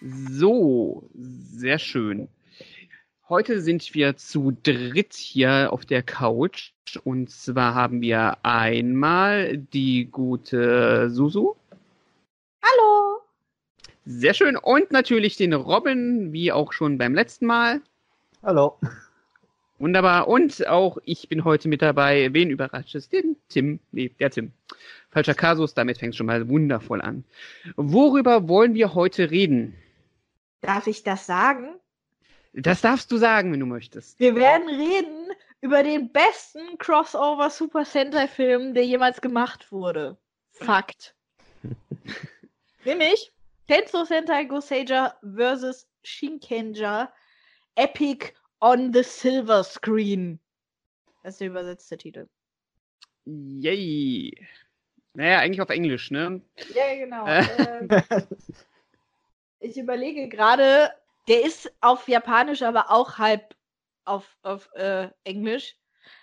So, sehr schön. Heute sind wir zu dritt hier auf der Couch. Und zwar haben wir einmal die gute Susu. Hallo. Sehr schön. Und natürlich den Robin, wie auch schon beim letzten Mal. Hallo. Wunderbar. Und auch ich bin heute mit dabei. Wen überrascht es? Den Tim. Nee, der Tim. Falscher Kasus, damit fängt es schon mal wundervoll an. Worüber wollen wir heute reden? Darf ich das sagen? Das darfst du sagen, wenn du möchtest. Wir werden reden über den besten Crossover Super Sentai Film, der jemals gemacht wurde. Fakt. Nämlich Tenso Sentai Goseiger vs. Shinkenja Epic on the Silver Screen. Das ist der übersetzte Titel. Yay. Naja, eigentlich auf Englisch, ne? Ja, genau. ähm, ich überlege gerade, der ist auf Japanisch, aber auch halb auf, auf äh, Englisch.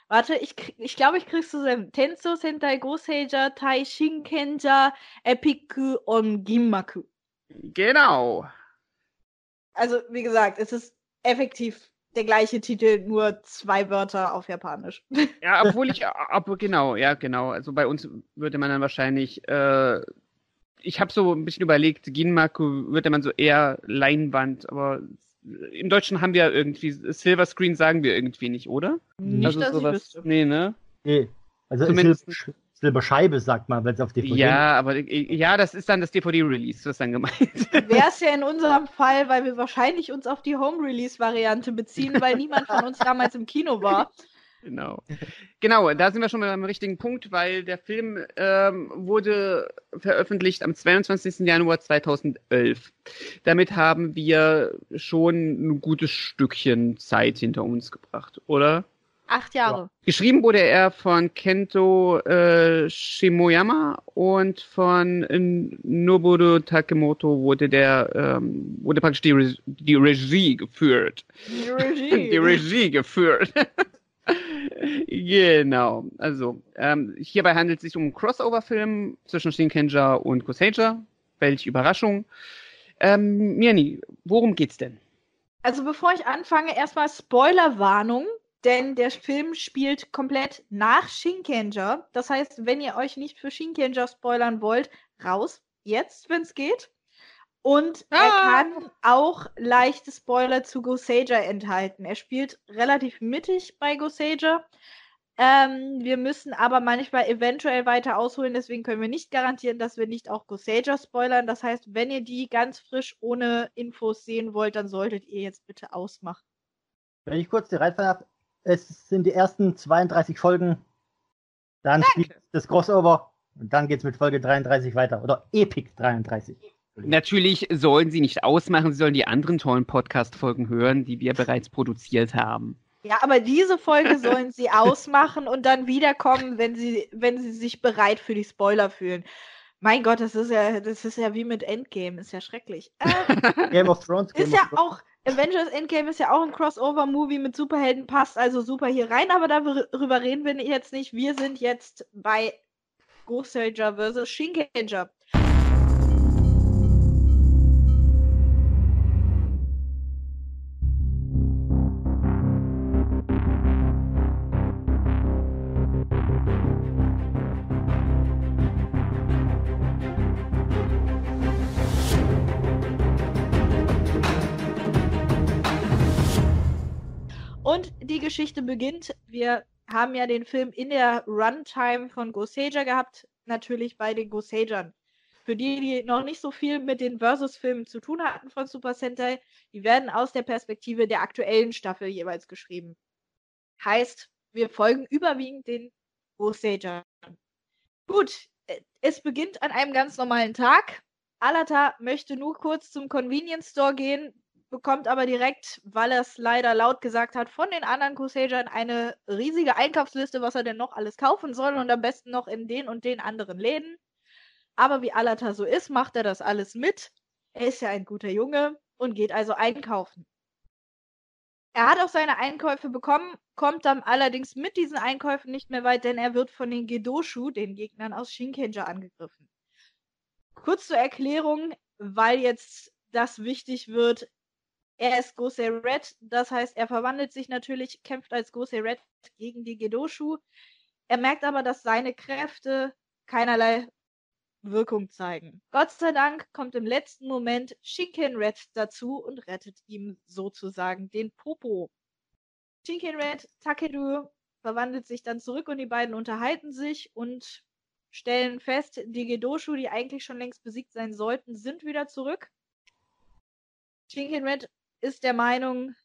Warte, ich, ich glaube, ich krieg's zusammen. Tenso Sentai Goseiger Tai Shinkenja Epiku on Ginmaku. Genau. Also, wie gesagt, es ist effektiv der gleiche Titel, nur zwei Wörter auf Japanisch. Ja, obwohl ich, aber genau, ja, genau. Also bei uns würde man dann wahrscheinlich, äh, ich habe so ein bisschen überlegt, Ginmaku würde man so eher Leinwand, aber im Deutschen haben wir irgendwie, Silver Screen sagen wir irgendwie nicht, oder? Nicht, also dass ich sowas, wüsste. nee, ne? Nee. Also Zumindest- Silberscheibe, sagt man, wenn es auf DVD Ja, aber äh, ja, das ist dann das DVD-Release, das ist dann gemeint. Wäre es ja in unserem Fall, weil wir wahrscheinlich uns auf die Home-Release-Variante beziehen, weil niemand von uns damals im Kino war. Genau. Genau, da sind wir schon mal am richtigen Punkt, weil der Film ähm, wurde veröffentlicht am 22. Januar 2011. Damit haben wir schon ein gutes Stückchen Zeit hinter uns gebracht, oder? Acht Jahre. Geschrieben wurde er von Kento äh, Shimoyama und von äh, Nobuo Takemoto wurde der ähm, wurde praktisch die, Re die Regie geführt. Die Regie. Die Regie geführt. genau. Also, ähm, hierbei handelt es sich um einen Crossover-Film zwischen Shinkenja und Goseija. Welche Überraschung. Ähm, Mirni, worum geht's denn? Also bevor ich anfange, erstmal Spoilerwarnung, denn der Film spielt komplett nach Shinkenger. Das heißt, wenn ihr euch nicht für Shinkenger spoilern wollt, raus jetzt, wenn es geht. Und er Ah. kann auch leichte Spoiler zu Goseija enthalten. Er spielt relativ mittig bei Goseija. Ähm, wir müssen aber manchmal eventuell weiter ausholen, deswegen können wir nicht garantieren, dass wir nicht auch Goseija spoilern. Das heißt, wenn ihr die ganz frisch ohne Infos sehen wollt, dann solltet ihr jetzt bitte ausmachen. Wenn ich kurz die reinfallen darf, es sind die ersten 32 Folgen, dann spielt das Crossover und dann geht's mit Folge 33 weiter. Oder Epic 33. Natürlich sollen sie nicht ausmachen, sie sollen die anderen tollen Podcast-Folgen hören, die wir bereits produziert haben. Ja, aber diese Folge sollen sie ausmachen und dann wiederkommen, wenn sie, wenn sie sich bereit für die Spoiler fühlen. Mein Gott, das ist ja, das ist ja wie mit Endgame, ist ja schrecklich. Äh, Game of Thrones. Game ist of ja Thrones. auch, Avengers Endgame ist ja auch ein Crossover-Movie mit Superhelden, passt also super hier rein, aber darüber reden wir jetzt nicht. Wir sind jetzt bei Ghost Soldier vs. Shinkenger. Geschichte beginnt. Wir haben ja den Film in der Runtime von Goseja gehabt, natürlich bei den Gosejern. Für die, die noch nicht so viel mit den Versus-Filmen zu tun hatten von Super Sentai, die werden aus der Perspektive der aktuellen Staffel jeweils geschrieben. Heißt, wir folgen überwiegend den Gosejern. Gut, äh, es beginnt an einem ganz normalen Tag. Alata möchte nur kurz zum Convenience Store gehen, bekommt aber direkt, weil er es leider laut gesagt hat, von den anderen Crusadern eine riesige Einkaufsliste, was er denn noch alles kaufen soll und am besten noch in den und den anderen Läden. Aber wie Alata so ist, macht er das alles mit. Er ist ja ein guter Junge und geht also einkaufen. Er hat auch seine Einkäufe bekommen, kommt dann allerdings mit diesen Einkäufen nicht mehr weit, denn er wird von den Gedoshu, den Gegnern aus Shinkenja, angegriffen. Kurz zur Erklärung, weil jetzt das wichtig wird. Er ist Gosei Red, das heißt, er verwandelt sich natürlich, kämpft als Gosei Red gegen die Gedoshu. Er merkt aber, dass seine Kräfte keinerlei Wirkung zeigen. Gott sei Dank kommt im letzten Moment Shinken Red dazu und rettet ihm sozusagen den Popo. Shinken Red, Takeru verwandelt sich dann zurück und die beiden unterhalten sich und stellen fest, die Gedoshu, die eigentlich schon längst besiegt sein sollten, sind wieder zurück. Shinken Red ist der Meinung,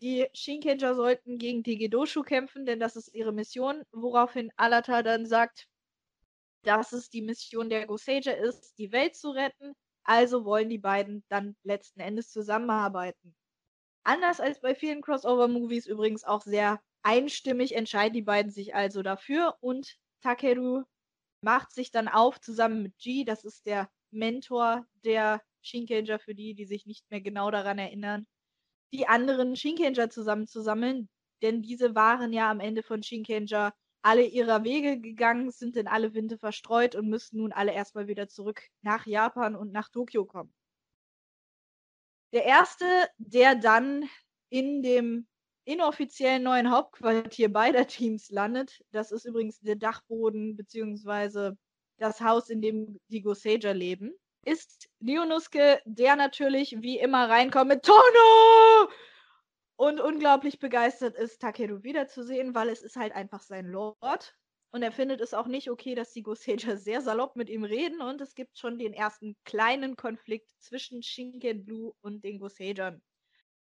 die Shinkenger sollten gegen die Gedoshu kämpfen, denn das ist ihre Mission, woraufhin Alata dann sagt, dass es die Mission der Goseja ist, die Welt zu retten. Also wollen die beiden dann letzten Endes zusammenarbeiten. Anders als bei vielen Crossover-Movies übrigens auch sehr einstimmig entscheiden die beiden sich also dafür und Takeru macht sich dann auf zusammen mit G, das ist der Mentor der Shinkenger für die, die sich nicht mehr genau daran erinnern, die anderen Shinkenger zusammenzusammeln, denn diese waren ja am Ende von Shinkenger alle ihrer Wege gegangen, sind in alle Winde verstreut und müssen nun alle erstmal wieder zurück nach Japan und nach Tokio kommen. Der erste, der dann in dem inoffiziellen neuen Hauptquartier beider Teams landet, das ist übrigens der Dachboden bzw. das Haus, in dem die Goseja leben, ist Leonuske, der natürlich wie immer reinkommt mit Tono! und unglaublich begeistert ist, Takeru wiederzusehen, weil es ist halt einfach sein Lord. Und er findet es auch nicht okay, dass die Goseja sehr salopp mit ihm reden und es gibt schon den ersten kleinen Konflikt zwischen Shinken Blue und den Gosejern.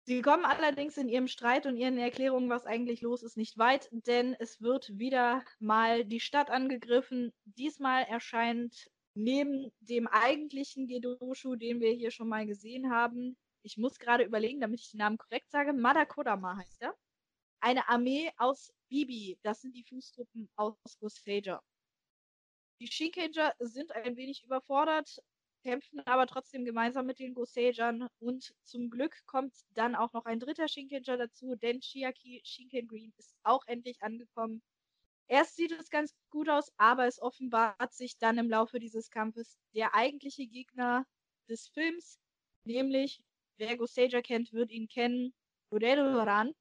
Sie kommen allerdings in ihrem Streit und ihren Erklärungen, was eigentlich los ist, nicht weit, denn es wird wieder mal die Stadt angegriffen. Diesmal erscheint neben dem eigentlichen Gedoshu, den wir hier schon mal gesehen haben, ich muss gerade überlegen, damit ich den Namen korrekt sage, Madakodama heißt er. Eine Armee aus Bibi, das sind die Fußtruppen aus Gosager. Die Shinkenger sind ein wenig überfordert, kämpfen aber trotzdem gemeinsam mit den Gosagern und zum Glück kommt dann auch noch ein dritter Shinkenger dazu, denn Chiaki Shinken Green ist auch endlich angekommen. Erst sieht es ganz gut aus, aber es offenbart sich dann im Laufe dieses Kampfes der eigentliche Gegner des Films, nämlich Wer Gostager kennt, wird ihn kennen. Ran,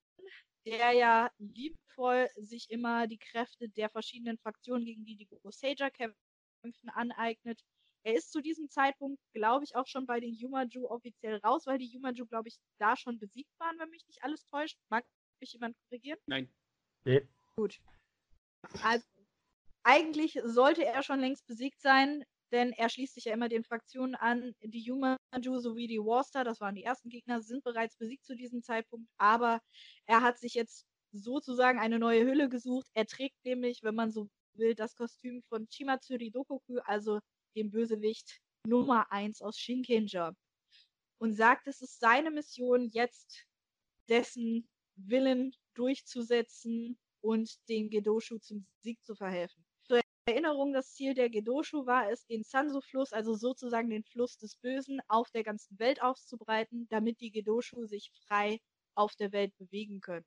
der ja liebevoll sich immer die Kräfte der verschiedenen Fraktionen, gegen die die Gostager kämpfen, aneignet. Er ist zu diesem Zeitpunkt, glaube ich, auch schon bei den Yumaju offiziell raus, weil die Yumaju, glaube ich, da schon besiegt waren, wenn mich nicht alles täuscht. Mag mich jemand korrigieren? Nein. Nee. Gut. Also, eigentlich sollte er schon längst besiegt sein denn er schließt sich ja immer den Fraktionen an. Die Yumaju sowie die Warstar, das waren die ersten Gegner, sind bereits besiegt zu diesem Zeitpunkt, aber er hat sich jetzt sozusagen eine neue Hülle gesucht. Er trägt nämlich, wenn man so will, das Kostüm von Chimatsuri Dokoku, also dem Bösewicht Nummer 1 aus Shinkenger. Und sagt, es ist seine Mission, jetzt dessen Willen durchzusetzen und den Gedoshu zum Sieg zu verhelfen. Erinnerung, das Ziel der Gedoshu war es, den Sanso-Fluss, also sozusagen den Fluss des Bösen, auf der ganzen Welt auszubreiten, damit die Gedoshu sich frei auf der Welt bewegen können.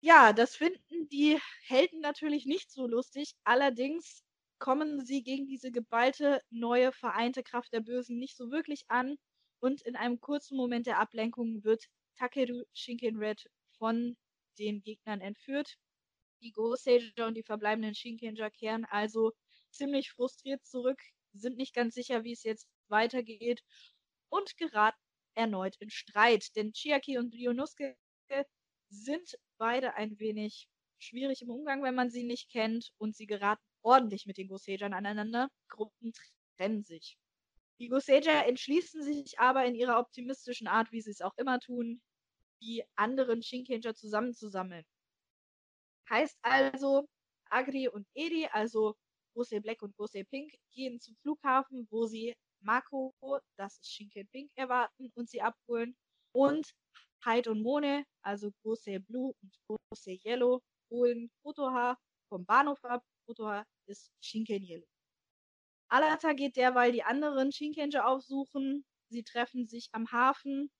Ja, das finden die Helden natürlich nicht so lustig. Allerdings kommen sie gegen diese geballte, neue, vereinte Kraft der Bösen nicht so wirklich an. Und in einem kurzen Moment der Ablenkung wird Takeru Shinken-Red von den Gegnern entführt die Go-Sager und die verbleibenden Shinkenger kehren also ziemlich frustriert zurück, sind nicht ganz sicher, wie es jetzt weitergeht und geraten erneut in Streit. Denn Chiaki und Ryonosuke sind beide ein wenig schwierig im Umgang, wenn man sie nicht kennt und sie geraten ordentlich mit den Gosejern aneinander. Gruppen trennen sich. Die Goseja entschließen sich aber in ihrer optimistischen Art, wie sie es auch immer tun, die anderen Shinkenger zusammenzusammeln. Heißt also, Agri und Edi, also Gose Black und Gose Pink, gehen zum Flughafen, wo sie Mako, das ist Shinken Pink, erwarten und sie abholen. Und Hyde und Mone, also Gose Blue und Gose Yellow, holen Kotoha vom Bahnhof ab. Kotoha ist Shinken Yellow. Alata geht derweil die anderen Shinkenger aufsuchen. Sie treffen sich am Hafen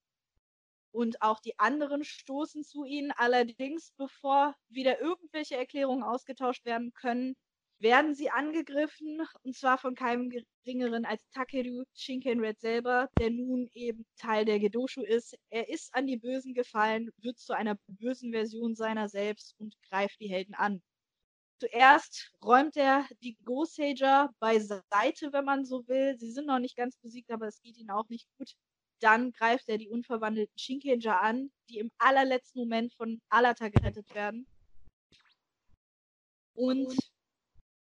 und auch die anderen stoßen zu ihnen. Allerdings, bevor wieder irgendwelche Erklärungen ausgetauscht werden können, werden sie angegriffen und zwar von keinem geringeren als Takeru Shinkenred selber, der nun eben Teil der Gedoshu ist. Er ist an die Bösen gefallen, wird zu einer bösen Version seiner selbst und greift die Helden an. Zuerst räumt er die Go-Sager beiseite, wenn man so will. Sie sind noch nicht ganz besiegt, aber es geht ihnen auch nicht gut. Dann greift er die unverwandelten Shinkenger an, die im allerletzten Moment von Alata gerettet werden. Und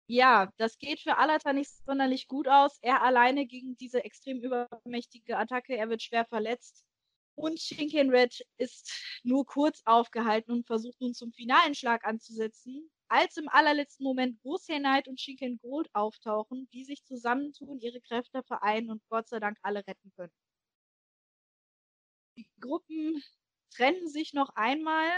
ja, das geht für Alata nicht sonderlich gut aus. Er alleine gegen diese extrem übermächtige Attacke, er wird schwer verletzt. Und Shinken Red ist nur kurz aufgehalten und versucht nun zum finalen Schlag anzusetzen als im allerletzten Moment Gosei Knight und Shinken Gold auftauchen, die sich zusammentun, ihre Kräfte vereinen und Gott sei Dank alle retten können. Die Gruppen trennen sich noch einmal.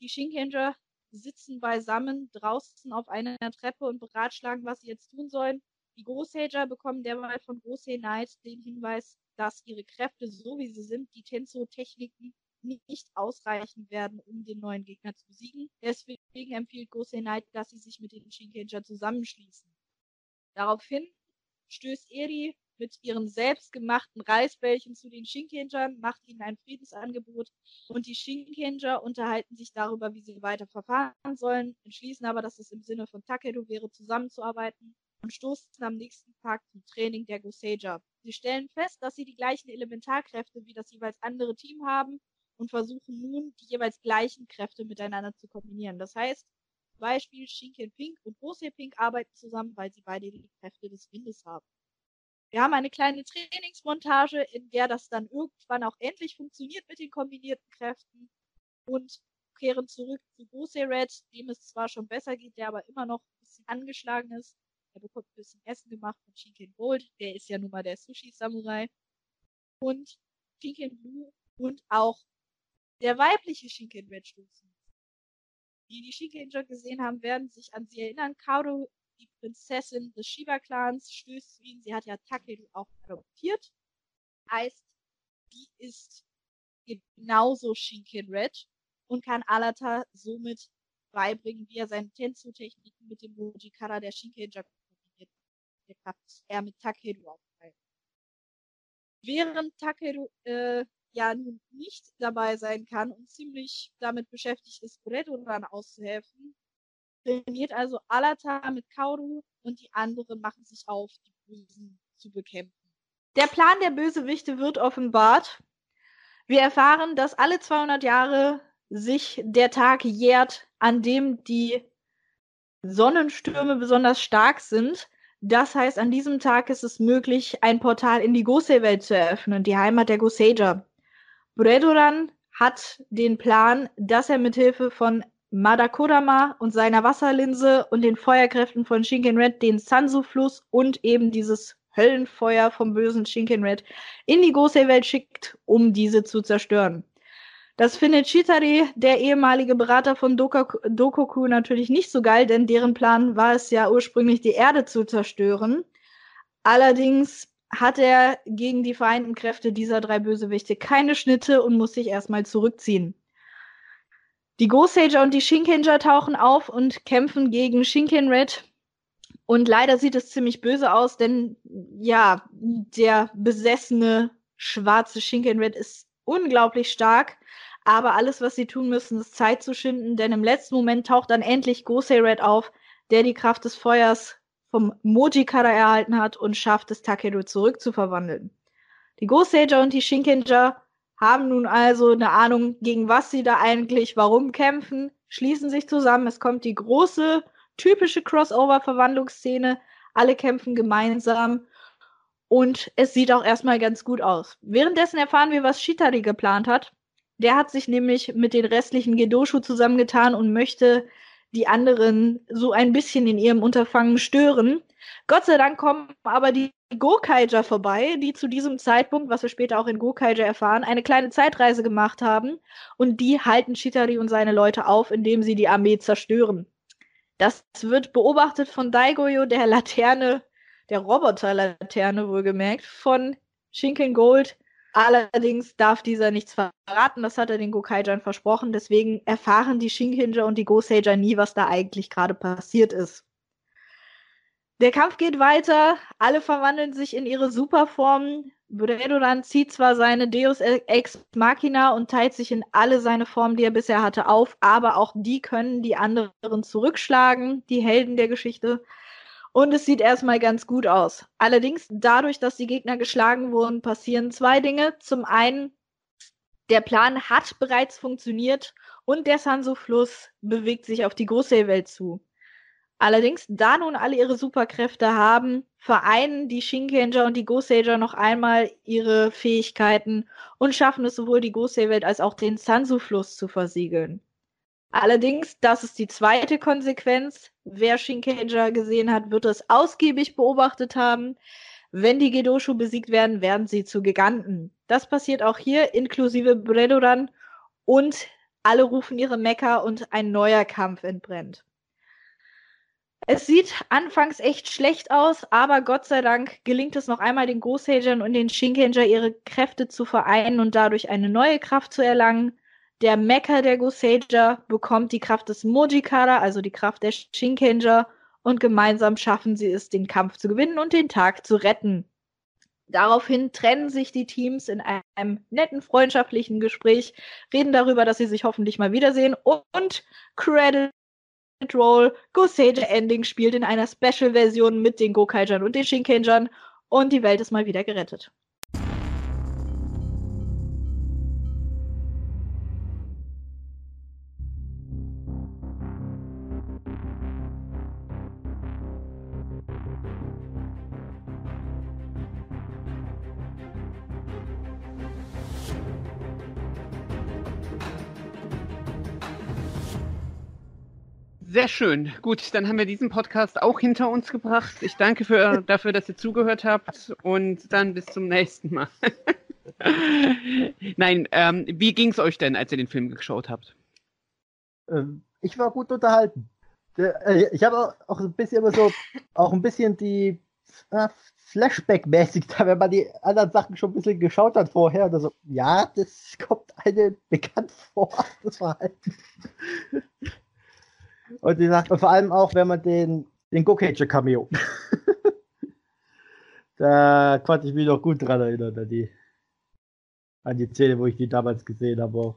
Die Shinkenger sitzen beisammen draußen auf einer Treppe und beratschlagen, was sie jetzt tun sollen. Die Großhager bekommen derweil von Gosei Knight den Hinweis, dass ihre Kräfte, so wie sie sind, die Tenso-Techniken nicht ausreichen werden, um den neuen Gegner zu besiegen. Deswegen empfiehlt Gosei Knight, dass sie sich mit den Shinkenger zusammenschließen. Daraufhin stößt Eri mit ihren selbstgemachten Reisbällchen zu den Shinkengern, macht ihnen ein Friedensangebot und die Shinkenger unterhalten sich darüber, wie sie weiter verfahren sollen, entschließen aber, dass es im Sinne von Takedo wäre, zusammenzuarbeiten und stoßen am nächsten Tag zum Training der Goseja. Sie stellen fest, dass sie die gleichen Elementarkräfte wie das jeweils andere Team haben und versuchen nun, die jeweils gleichen Kräfte miteinander zu kombinieren. Das heißt, Beispiel Shinken Pink und Bose Pink arbeiten zusammen, weil sie beide die Kräfte des Windes haben. Wir haben eine kleine Trainingsmontage, in der das dann irgendwann auch endlich funktioniert mit den kombinierten Kräften und kehren zurück zu Bose Red, dem es zwar schon besser geht, der aber immer noch ein bisschen angeschlagen ist. Er bekommt ein bisschen Essen gemacht von Shinken Gold, der ist ja nun mal der Sushi-Samurai. Und Shinken Blue und auch der weibliche Shinken Red stoßen. Die die Shinkenger gesehen haben, werden sich an sie erinnern. Kaoru, die Prinzessin des Shiba-Clans, stößt zu ihnen. Sie hat ja Takeru auch adoptiert. Heißt, die ist genauso Shinken Red und kann Alata somit beibringen, wie er seine Tensu-Techniken mit dem Mojikara der Shinkenger kombiniert. Der Kraft er mit Takeru aufteilt. Während Takeru äh, ja nun nicht dabei sein kann und ziemlich damit beschäftigt ist, Bredoran auszuhelfen, trainiert also Alata mit Kauru und die anderen machen sich auf, die Bösen zu bekämpfen. Der Plan der Bösewichte wird offenbart. Wir erfahren, dass alle 200 Jahre sich der Tag jährt, an dem die Sonnenstürme besonders stark sind. Das heißt, an diesem Tag ist es möglich, ein Portal in die Gosei-Welt zu eröffnen, die Heimat der Goseja. Bredoran hat den Plan, dass er mit Hilfe von Madakodama und seiner Wasserlinse und den Feuerkräften von Shinken Red den Sansu-Fluss und eben dieses Höllenfeuer vom bösen Shinken Red in die Gosei-Welt schickt, um diese zu zerstören. Das findet Chitari, der ehemalige Berater von Dokoku, Dokoku, natürlich nicht so geil, denn deren Plan war es ja ursprünglich, die Erde zu zerstören. Allerdings hat er gegen die vereinten Kräfte dieser drei Bösewichte keine Schnitte und muss sich erstmal zurückziehen. Die Gosager und die Shinkenger tauchen auf und kämpfen gegen Shinken Red. Und leider sieht es ziemlich böse aus, denn ja, der besessene schwarze Shinken Red ist unglaublich stark. Aber alles, was sie tun müssen, ist Zeit zu schinden, denn im letzten Moment taucht dann endlich Gosei Red auf, der die Kraft des Feuers vom Moji-Kara erhalten hat und schafft es, Takeru zurückzuverwandeln. Die Gosager und die Shinkenger haben nun also eine Ahnung, gegen was sie da eigentlich warum kämpfen, schließen sich zusammen. Es kommt die große, typische Crossover-Verwandlungsszene. Alle kämpfen gemeinsam und es sieht auch erstmal ganz gut aus. Währenddessen erfahren wir, was Shitari geplant hat. Der hat sich nämlich mit den restlichen Gedoshu zusammengetan und möchte die anderen so ein bisschen in ihrem Unterfangen stören. Gott sei Dank kommen aber die Gokaiger vorbei, die zu diesem Zeitpunkt, was wir später auch in Gokaiger erfahren, eine kleine Zeitreise gemacht haben und die halten Chitari und seine Leute auf, indem sie die Armee zerstören. Das wird beobachtet von Daigoyo, der Laterne, der Roboter-Laterne wohlgemerkt, von Shinken Gold, Allerdings darf dieser nichts verraten, das hat er den Gokaijan versprochen. Deswegen erfahren die Shinkenger und die Goseiger nie, was da eigentlich gerade passiert ist. Der Kampf geht weiter, alle verwandeln sich in ihre Superformen. Bredoran zieht zwar seine Deus Ex Machina und teilt sich in alle seine Formen, die er bisher hatte, auf, aber auch die können die anderen zurückschlagen, die Helden der Geschichte. Und es sieht erstmal ganz gut aus. Allerdings, dadurch, dass die Gegner geschlagen wurden, passieren zwei Dinge. Zum einen, der Plan hat bereits funktioniert und der Sanso-Fluss bewegt sich auf die Großseewelt zu. Allerdings, da nun alle ihre Superkräfte haben, vereinen die Shinkenger und die Goseiger noch einmal ihre Fähigkeiten und schaffen es sowohl die Gosei-Welt als auch den Sansu-Fluss zu versiegeln. Allerdings, das ist die zweite Konsequenz. Wer Shinkenger gesehen hat, wird es ausgiebig beobachtet haben. Wenn die Gedoshu besiegt werden, werden sie zu Giganten. Das passiert auch hier, inklusive Bredoran. Und alle rufen ihre Mekka und ein neuer Kampf entbrennt. Es sieht anfangs echt schlecht aus, aber Gott sei Dank gelingt es noch einmal den Großhagern und den Shinkenger ihre Kräfte zu vereinen und dadurch eine neue Kraft zu erlangen. Der Mecha der Goseja bekommt die Kraft des Mojikara, also die Kraft der Shinkenger, und gemeinsam schaffen sie es, den Kampf zu gewinnen und den Tag zu retten. Daraufhin trennen sich die Teams in einem netten freundschaftlichen Gespräch, reden darüber, dass sie sich hoffentlich mal wiedersehen und Credit Roll Goseja Ending spielt in einer Special-Version mit den Gokaijan und den Shinkenjan und die Welt ist mal wieder gerettet. Sehr schön. Gut, dann haben wir diesen Podcast auch hinter uns gebracht. Ich danke für, dafür, dass ihr zugehört habt und dann bis zum nächsten Mal. Nein, ähm, wie ging es euch denn, als ihr den Film geschaut habt? Ähm, ich war gut unterhalten. Äh, ich habe auch ein bisschen immer so, auch ein bisschen die äh, Flashback-mäßig, wenn man die anderen Sachen schon ein bisschen geschaut hat vorher. Oder so, ja, das kommt einem bekannt vor, das Verhalten. Und, die sagt, und vor allem auch, wenn man den, den Gokager Cameo. da konnte ich mich noch gut dran erinnern, an die, an die Szene, wo ich die damals gesehen habe.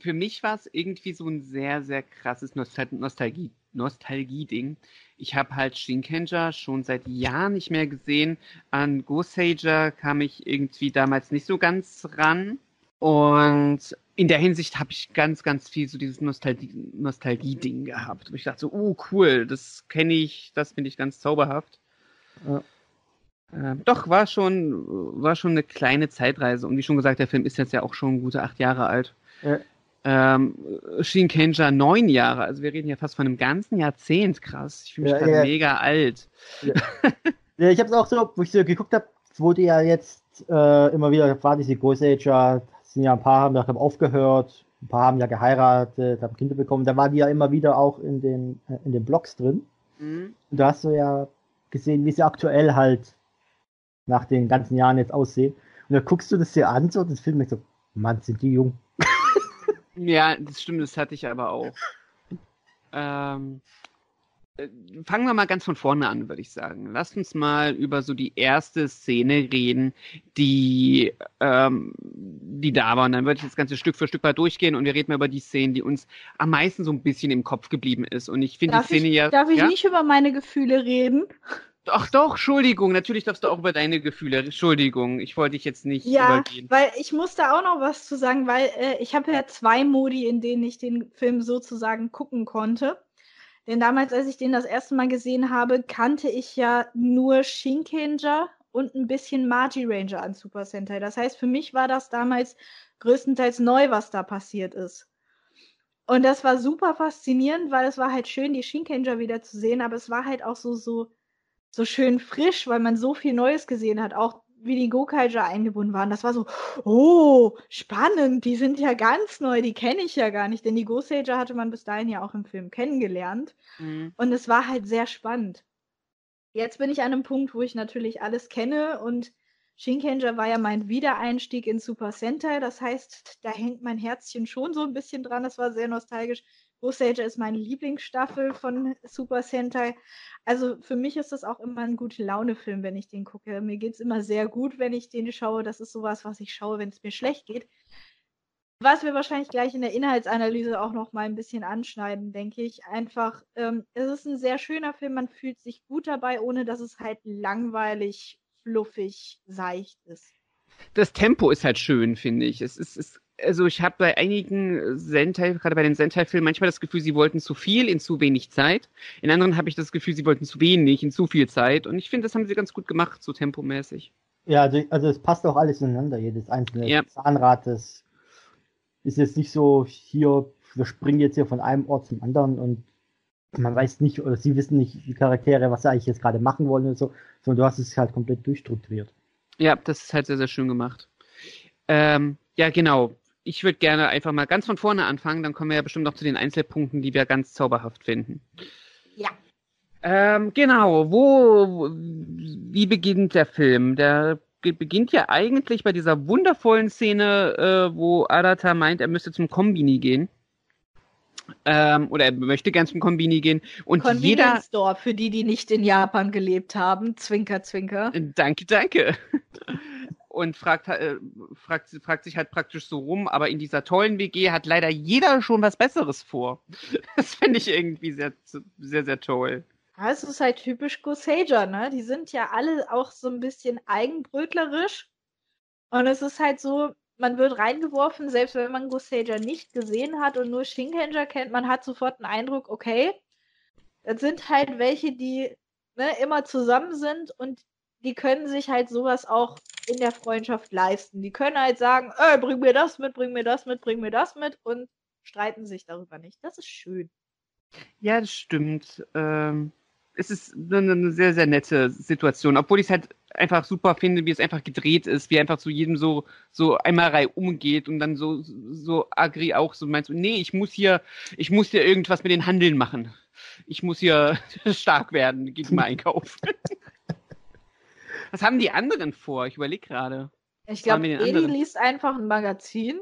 Für mich war es irgendwie so ein sehr, sehr krasses Nostal Nostalgie, Nostalgie-Ding. Ich habe halt Shinkenger schon seit Jahren nicht mehr gesehen. An Gosager kam ich irgendwie damals nicht so ganz ran. Und in der Hinsicht habe ich ganz, ganz viel so dieses Nostalgie-Ding Nostalgie gehabt. Und ich dachte so, oh cool, das kenne ich, das finde ich ganz zauberhaft. Ja. Äh, doch, war schon, war schon eine kleine Zeitreise. Und wie schon gesagt, der Film ist jetzt ja auch schon gute acht Jahre alt. Ja. Ähm, Shinkenja neun Jahre, also wir reden ja fast von einem ganzen Jahrzehnt, krass. Ich fühle mich ja, gerade ja. mega alt. Ja, ja ich habe es auch so, wo ich so geguckt habe, wurde ja jetzt äh, immer wieder, war diese Ghost Ager sind ja ein paar haben ja aufgehört, ein paar haben ja geheiratet, haben Kinder bekommen. Da waren die ja immer wieder auch in den, äh, in den Blogs drin. Mhm. Und da hast du ja gesehen, wie sie aktuell halt nach den ganzen Jahren jetzt aussehen. Und da guckst du das dir an, so, das Film, so, Mann, sind die jung. ja, das stimmt, das hatte ich aber auch. Ähm, äh, fangen wir mal ganz von vorne an, würde ich sagen. Lasst uns mal über so die erste Szene reden, die, ähm, die da war. Und dann würde ich das ganze Stück für Stück mal durchgehen und wir reden mal über die Szene, die uns am meisten so ein bisschen im Kopf geblieben ist. Und ich finde die Szene ich, ja. Darf ich ja? nicht über meine Gefühle reden? Ach doch, Entschuldigung, natürlich darfst du auch über deine Gefühle. Entschuldigung, ich wollte dich jetzt nicht ja, übergehen. weil ich muss da auch noch was zu sagen, weil äh, ich habe ja zwei Modi, in denen ich den Film sozusagen gucken konnte. Denn damals, als ich den das erste Mal gesehen habe, kannte ich ja nur Shinkenger und ein bisschen Magi Ranger an Super Sentai. Das heißt, für mich war das damals größtenteils neu, was da passiert ist. Und das war super faszinierend, weil es war halt schön, die Shinkenger wieder zu sehen, aber es war halt auch so, so, so schön frisch, weil man so viel Neues gesehen hat. Auch wie die Gokaiger eingebunden waren. Das war so, oh, spannend, die sind ja ganz neu, die kenne ich ja gar nicht, denn die Gosager hatte man bis dahin ja auch im Film kennengelernt. Mhm. Und es war halt sehr spannend. Jetzt bin ich an einem Punkt, wo ich natürlich alles kenne und Shinkenger war ja mein Wiedereinstieg in Super Sentai. Das heißt, da hängt mein Herzchen schon so ein bisschen dran. Das war sehr nostalgisch. Ghost ist meine Lieblingsstaffel von Super Sentai. Also für mich ist das auch immer ein gute Laune-Film, wenn ich den gucke. Mir geht es immer sehr gut, wenn ich den schaue. Das ist sowas, was ich schaue, wenn es mir schlecht geht. Was wir wahrscheinlich gleich in der Inhaltsanalyse auch noch mal ein bisschen anschneiden, denke ich. Einfach, ähm, es ist ein sehr schöner Film, man fühlt sich gut dabei, ohne dass es halt langweilig, fluffig, seicht ist. Das Tempo ist halt schön, finde ich. Es ist, es, also ich habe bei einigen Sentai, gerade bei den Sentai-Filmen, manchmal das Gefühl, sie wollten zu viel in zu wenig Zeit. In anderen habe ich das Gefühl, sie wollten zu wenig in zu viel Zeit. Und ich finde, das haben sie ganz gut gemacht, so tempomäßig. Ja, also, also es passt auch alles ineinander, jedes einzelne ja. Zahnrad, das ist jetzt nicht so, hier, wir springen jetzt hier von einem Ort zum anderen und man weiß nicht, oder sie wissen nicht, die Charaktere, was sie eigentlich jetzt gerade machen wollen und so, sondern du hast es halt komplett durchstrukturiert. Ja, das ist halt sehr, sehr schön gemacht. Ähm, ja, genau. Ich würde gerne einfach mal ganz von vorne anfangen, dann kommen wir ja bestimmt noch zu den Einzelpunkten, die wir ganz zauberhaft finden. Ja. Ähm, genau, wo, wie beginnt der Film? Der beginnt ja eigentlich bei dieser wundervollen Szene, äh, wo Arata meint, er müsste zum Kombini gehen. Ähm, oder er möchte gern zum Kombini gehen. Und jeder. Store für die, die nicht in Japan gelebt haben. Zwinker, zwinker. Danke, danke. Und fragt, äh, fragt, fragt sich halt praktisch so rum, aber in dieser tollen WG hat leider jeder schon was Besseres vor. Das finde ich irgendwie sehr, sehr, sehr toll. Ja, es ist halt typisch Gosager, ne? Die sind ja alle auch so ein bisschen eigenbrötlerisch. Und es ist halt so, man wird reingeworfen, selbst wenn man Gosager nicht gesehen hat und nur Shinkenger kennt, man hat sofort einen Eindruck, okay, das sind halt welche, die ne, immer zusammen sind und die können sich halt sowas auch in der Freundschaft leisten. Die können halt sagen, ey, bring mir das mit, bring mir das mit, bring mir das mit und streiten sich darüber nicht. Das ist schön. Ja, das stimmt. Ähm, es ist eine, sehr, sehr nette Situation, obwohl ich es halt einfach super finde, wie es einfach gedreht ist, wie einfach zu jedem so, so einmal Reihe umgeht und dann so, so agri auch so meinst, nee, ich muss hier, ich muss hier irgendwas mit den Handeln machen. Ich muss hier stark werden, geht mal einkaufen. Was haben die anderen vor? Ich überlege gerade. Ich glaube, Edi liest einfach ein Magazin.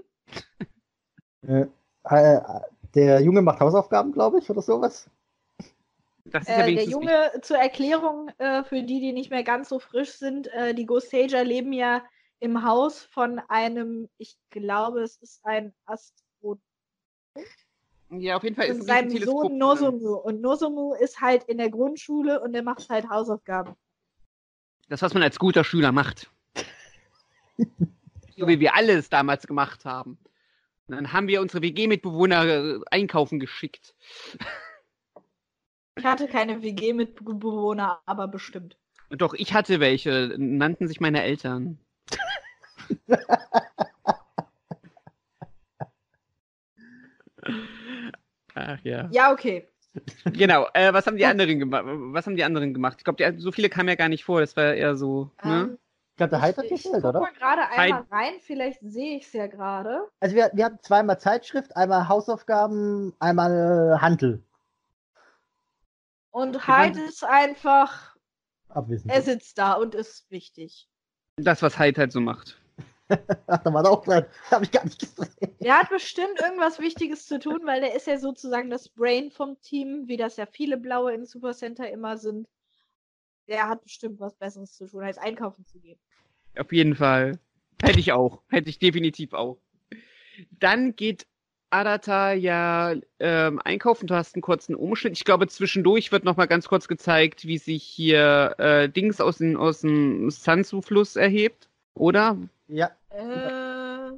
Äh, äh, der Junge macht Hausaufgaben, glaube ich, oder sowas. Ja äh, der Junge, zur Erklärung äh, für die, die nicht mehr ganz so frisch sind, äh, die Ghost Sager leben ja im Haus von einem, ich glaube, es ist ein Astronaut. Ja, auf jeden Fall ist es sein Sohn Nozomu. Und Nozomu ist halt in der Grundschule und der macht halt Hausaufgaben. Das, was man als guter Schüler macht. so wie wir alles damals gemacht haben. Und dann haben wir unsere WG-Mitbewohner äh, einkaufen geschickt. Ich hatte keine WG-Mitbewohner, aber bestimmt. Doch, ich hatte welche, nannten sich meine Eltern. Ach ja. Ja, okay. Genau, äh, was haben die anderen gemacht? Was haben die anderen gemacht? Ich glaube, so viele kamen ja gar nicht vor, das war eher so, um, ne? Ich glaube, der Heid hat gefehlt, oder? Ich gerade einmal rein, vielleicht sehe ich es ja gerade. Also wir, wir hatten zweimal Zeitschrift, einmal Hausaufgaben, einmal Handel. Und Hyde ist einfach. Abwesend. Er sitzt da und ist wichtig. Das, was Hyde halt so macht. Ach, da war er auch dran. Habe ich gar nicht gesehen. Der hat bestimmt irgendwas Wichtiges zu tun, weil der ist ja sozusagen das Brain vom Team, wie das ja viele Blaue in Super Center immer sind. Der hat bestimmt was Besseres zu tun, als einkaufen zu gehen. Auf jeden Fall. Hätte ich auch. Hätte ich definitiv auch. Dann geht Adata ja ähm, einkaufen. Du hast einen kurzen Umschnitt. Ich glaube, zwischendurch wird noch mal ganz kurz gezeigt, wie sich hier äh, Dings aus, den, aus dem Sansu-Fluss erhebt, oder? Ja. Äh,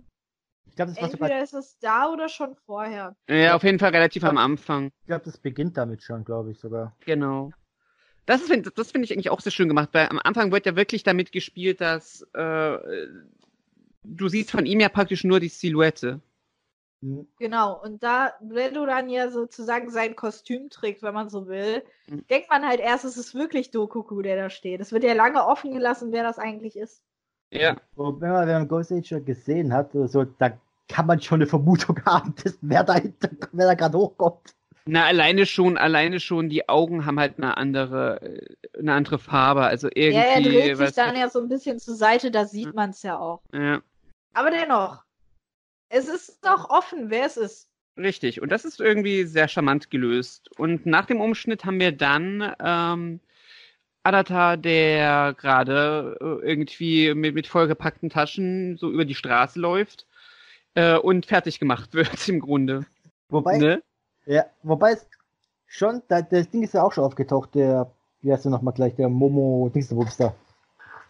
ich glaube, das war entweder ist es da oder schon vorher. Ja, auf jeden Fall relativ glaub, am Anfang. Ich glaube, das beginnt damit schon, glaube ich sogar. Genau. Das, ist, das finde ich eigentlich auch sehr schön gemacht, weil am Anfang wird ja wirklich damit gespielt, dass äh, du siehst von ihm ja praktisch nur die Silhouette. Mhm. Genau, und da, wenn du dann ja sozusagen sein Kostüm trägst, wenn man so will, mhm. denkt man halt erst, es ist wirklich Dokuku, der da steht. Es wird ja lange offen gelassen, wer das eigentlich ist. Ja. Und wenn man, wenn man Ghost Age gesehen hat, so, da kann man schon eine Vermutung haben, dass wer da, wer da gerade hochkommt. Na, alleine schon, alleine schon, die Augen haben halt eine andere, äh, eine andere Farbe. Also irgendwie. Ja, er dreht sich dann ja so ein bisschen zur Seite, da sieht man es ja auch. ja, Aber dennoch, es ist doch offen, wer es ist. richtig. Und das ist irgendwie sehr charmant gelöst. Und nach dem Umschnitt haben wir dann ähm, Adata, der gerade äh, irgendwie mit, mit vollgepackten Taschen so über die Straße läuft äh, und fertig gemacht wird im Grunde. Wobei, Ne? ja, wobei es schon, da, das Ding ist ja auch schon aufgetaucht, der, wie heißt der nochmal gleich, der Momo Dingsbums da.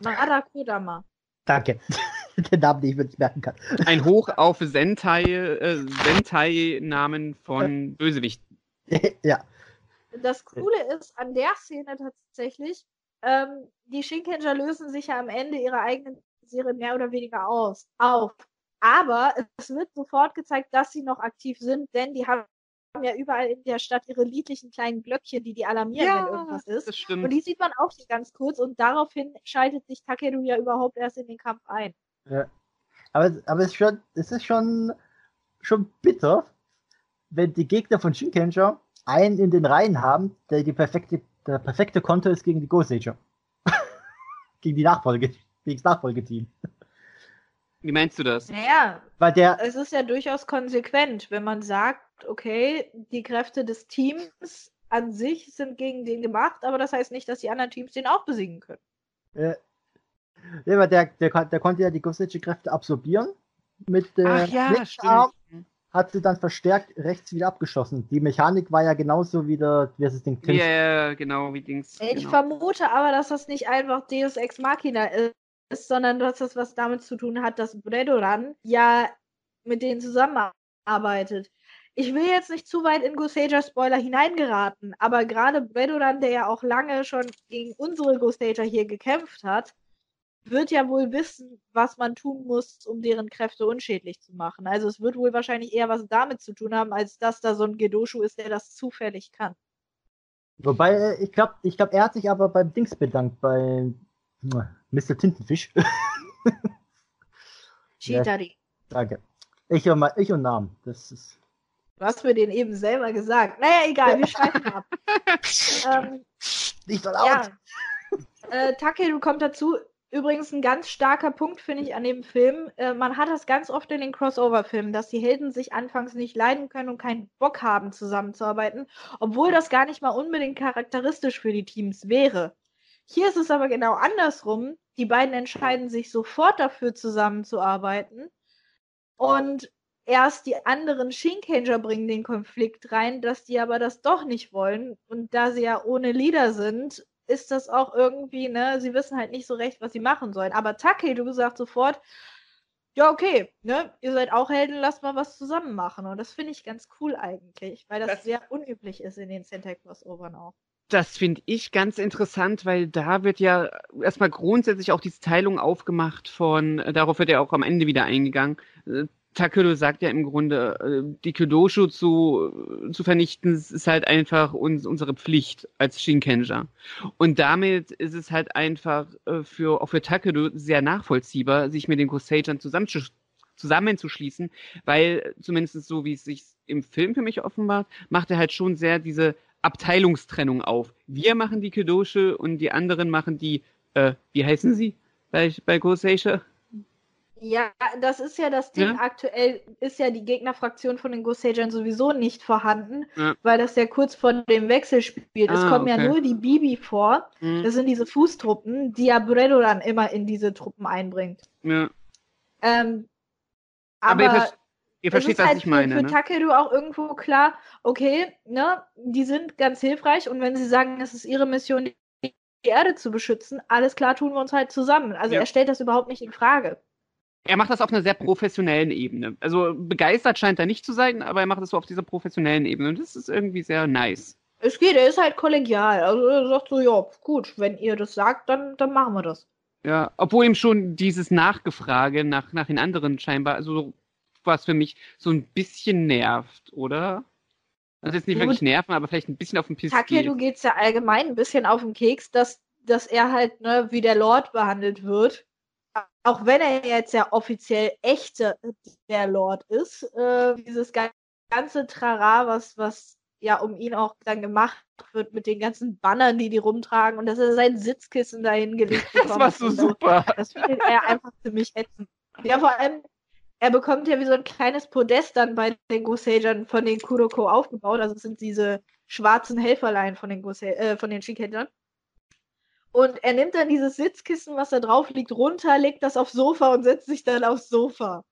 Mara Kodama. Danke. der Name, den ich mir nicht merken kann. Ein Hoch auf Sentai, äh, Sentai-Namen von Bösewichten. ja. Das Coole ist an der Szene tatsächlich, ähm, die Shinkenger lösen sich ja am Ende ihrer eigenen Serie mehr oder weniger aus, auf. Aber es wird sofort gezeigt, dass sie noch aktiv sind, denn die haben ja überall in der Stadt ihre niedlichen kleinen Glöckchen, die die alarmieren, wenn irgendwas ist. das stimmt. Und die sieht man auch nicht ganz kurz und daraufhin schaltet sich Takeru ja überhaupt erst in den Kampf ein. Ja. Aber, aber es, ist schon, es ist schon, schon bitter, wenn die Gegner von Shinkenger einen in den Reihen haben, der die perfekte, der perfekte Konter ist gegen die Ghost Ager. gegen die Nachfolge, gegen das Nachfolgeteam. Wie meinst du das? Naja, Weil der, es ist ja durchaus konsequent, wenn man sagt, okay, die Kräfte des Teams an sich sind gegen den gemacht, aber das heißt nicht, dass die anderen Teams den auch besiegen können. äh, ja, aber der, der, der konnte ja die Ghost Ager Kräfte absorbieren. Mit der Ach ja. Arm hat sie dann verstärkt rechts wieder abgeschossen. Die Mechanik war ja genauso wie der, wie heißt das Ding, Ja, ja, genau, wie Dings. Ich genau. vermute aber, dass das nicht einfach Deus Ex Machina ist, sondern dass das was damit zu tun hat, dass Bredoran ja mit denen zusammenarbeitet. Ich will jetzt nicht zu weit in Gosager Spoiler hineingeraten, aber gerade Bredoran, der ja auch lange schon gegen unsere Gosager hier gekämpft hat, wird ja wohl wissen, was man tun muss, um deren Kräfte unschädlich zu machen. Also es wird wohl wahrscheinlich eher was damit zu tun haben, als dass da so ein Gedoshu ist, der das zufällig kann. Wobei, äh, ich glaube, ich glaub, er hat sich aber beim Dings bedankt, bei Mr. Tintenfisch. Ja. Chitari. Danke. Ich und, ich und Namen. Das ist. Du hast mir den eben selber gesagt. Naja, egal, wir schweifen ab. ähm, Nicht so laut! ja. Äh, Takeru kommt dazu. Übrigens ein ganz starker Punkt, finde ich, an dem Film. Äh, man hat das ganz oft in den Crossover-Filmen, dass die Helden sich anfangs nicht leiden können und keinen Bock haben, zusammenzuarbeiten, obwohl das gar nicht mal unbedingt charakteristisch für die Teams wäre. Hier ist es aber genau andersrum. Die beiden entscheiden sich sofort dafür, zusammenzuarbeiten. Und erst die anderen Shinkanger bringen den Konflikt rein, dass die aber das doch nicht wollen. Und da sie ja ohne Leader sind, ist das auch irgendwie, ne, sie wissen halt nicht so recht, was sie machen sollen. Aber Take, du gesagt sofort, ja, okay, ne, ihr seid auch Helden, lasst mal was zusammen machen. Und das finde ich ganz cool eigentlich, weil das, Das- sehr unüblich ist in den Sentai Crossovern auch. Das finde ich ganz interessant, weil da wird ja erstmal grundsätzlich auch diese Teilung aufgemacht von, äh, darauf wird ja auch am Ende wieder eingegangen. Äh, Takeru sagt ja im Grunde, äh, die Kyodoshu zu, zu vernichten, ist halt einfach uns, unsere Pflicht als Shinkenger. Und damit ist es halt einfach äh, für, auch für Takeru sehr nachvollziehbar, sich mit den Gosagern zusammenzusch- zusammenzuschließen, weil zumindest so wie es sich im Film für mich offenbart, macht er halt schon sehr diese Abteilungstrennung auf. Wir machen die Kedosche und die anderen machen die, äh, wie heißen sie bei, bei Gosager? Ja, das ist ja das Ding. Ja. Aktuell ist ja die Gegnerfraktion von den Gosagern sowieso nicht vorhanden, Ja. weil das ja kurz vor dem Wechsel spielt. es Ah, kommen okay. ja nur die Bibi vor. Hm, Das sind diese Fußtruppen, die ja Breddo dann immer in diese Truppen einbringt. ja. Ähm, Aber, ihr, aber ver ihr es versteht, was halt ich meine, für, für ne? Takeru auch irgendwo klar, okay, ne, die sind ganz hilfreich und wenn sie sagen, es ist ihre Mission, die die Erde zu beschützen, alles klar, tun wir uns halt zusammen. Also Ja. er stellt das überhaupt nicht in Frage. Er macht das auf einer sehr professionellen Ebene. Also begeistert scheint er nicht zu sein, aber er macht es so auf dieser professionellen Ebene. Und das ist irgendwie sehr nice. Es geht, er ist halt kollegial. Also er sagt so, ja, gut, wenn ihr das sagt, dann, dann machen wir das. Ja, obwohl ihm schon dieses Nachgefrage nach, nach den anderen scheinbar, also was für mich so ein bisschen nervt, oder? Also jetzt nicht Gut. wirklich nerven, aber vielleicht ein bisschen auf den Piss Takeru geht. geht's ja allgemein ein bisschen auf den Keks, dass, dass er halt, ne, wie der Lord behandelt wird. Auch wenn er jetzt ja offiziell echte der Lord ist, äh, dieses ga- ganze Trara, was, was ja um ihn auch dann gemacht wird mit den ganzen Bannern, die die rumtragen und dass er sein Sitzkissen dahin gelegt bekommt. Das war so super. Das findet er einfach ziemlich ätzend. Ja, vor allem, er bekommt ja wie so ein kleines Podest dann bei den Gosagern von den Kuroko aufgebaut. Also es sind diese schwarzen Helferlein von den, Gose äh, von den Schikhändlern. Und er nimmt dann dieses Sitzkissen, was da drauf liegt, runter, legt das aufs Sofa und setzt sich dann aufs Sofa.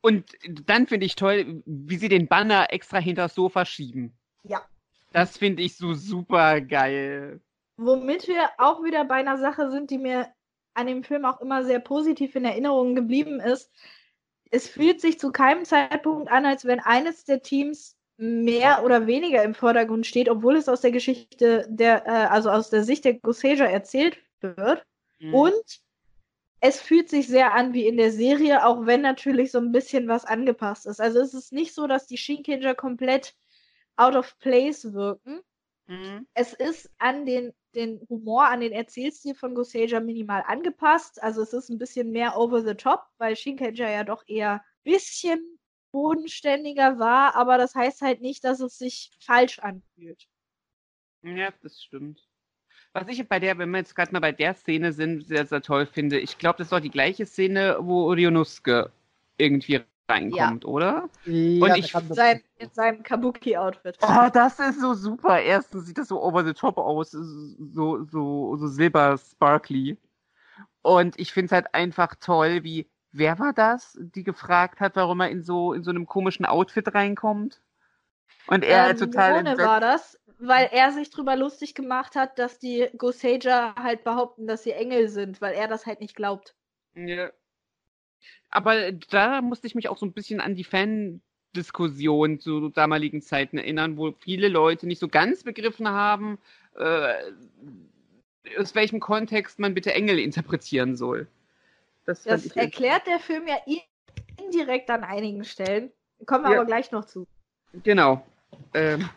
Und dann finde ich toll, wie sie den Banner extra hinter das Sofa schieben. Ja. Das finde ich so super geil. Womit wir auch wieder bei einer Sache sind, die mir an dem Film auch immer sehr positiv in Erinnerung geblieben ist. Es fühlt sich zu keinem Zeitpunkt an, als wenn eines der Teams mehr oder weniger im Vordergrund steht, obwohl es aus der Geschichte der, äh, also aus der Sicht der Goseja erzählt wird. Mhm. Und es fühlt sich sehr an wie in der Serie, auch wenn natürlich so ein bisschen was angepasst ist. Also es ist nicht so, dass die Shinkenger komplett out of place wirken. Mhm. Es ist an den, den Humor, an den Erzählstil von Goseja minimal angepasst. Also es ist ein bisschen mehr over the top, weil Shinkenger ja doch eher bisschen bodenständiger war, aber das heißt halt nicht, dass es sich falsch anfühlt. Ja, das stimmt. Was ich bei der, wenn wir jetzt gerade mal bei der Szene sind, sehr, sehr toll finde, ich glaube, das ist doch die gleiche Szene, wo Ryonosuke irgendwie reinkommt, ja. oder? Ja, und ich in seinem, in seinem Kabuki-Outfit. Oh, das ist so super. Erstens sieht das so over the top aus, so, so, so silber sparkly. Und ich finde es halt einfach toll, wie, wer war das, die gefragt hat, warum er in so, in so einem komischen Outfit reinkommt? Und er ähm, total. Ohne war das, weil er sich drüber lustig gemacht hat, dass die Gosager halt behaupten, dass sie Engel sind, weil er das halt nicht glaubt. Ja. Aber da musste ich mich auch so ein bisschen an die Fan-Diskussion zu damaligen Zeiten erinnern, wo viele Leute nicht so ganz begriffen haben, äh, aus welchem Kontext man bitte Engel interpretieren soll. Das, das erklärt der Film ja indirekt an einigen Stellen. Kommen wir ja. aber gleich noch zu. Genau. Ähm,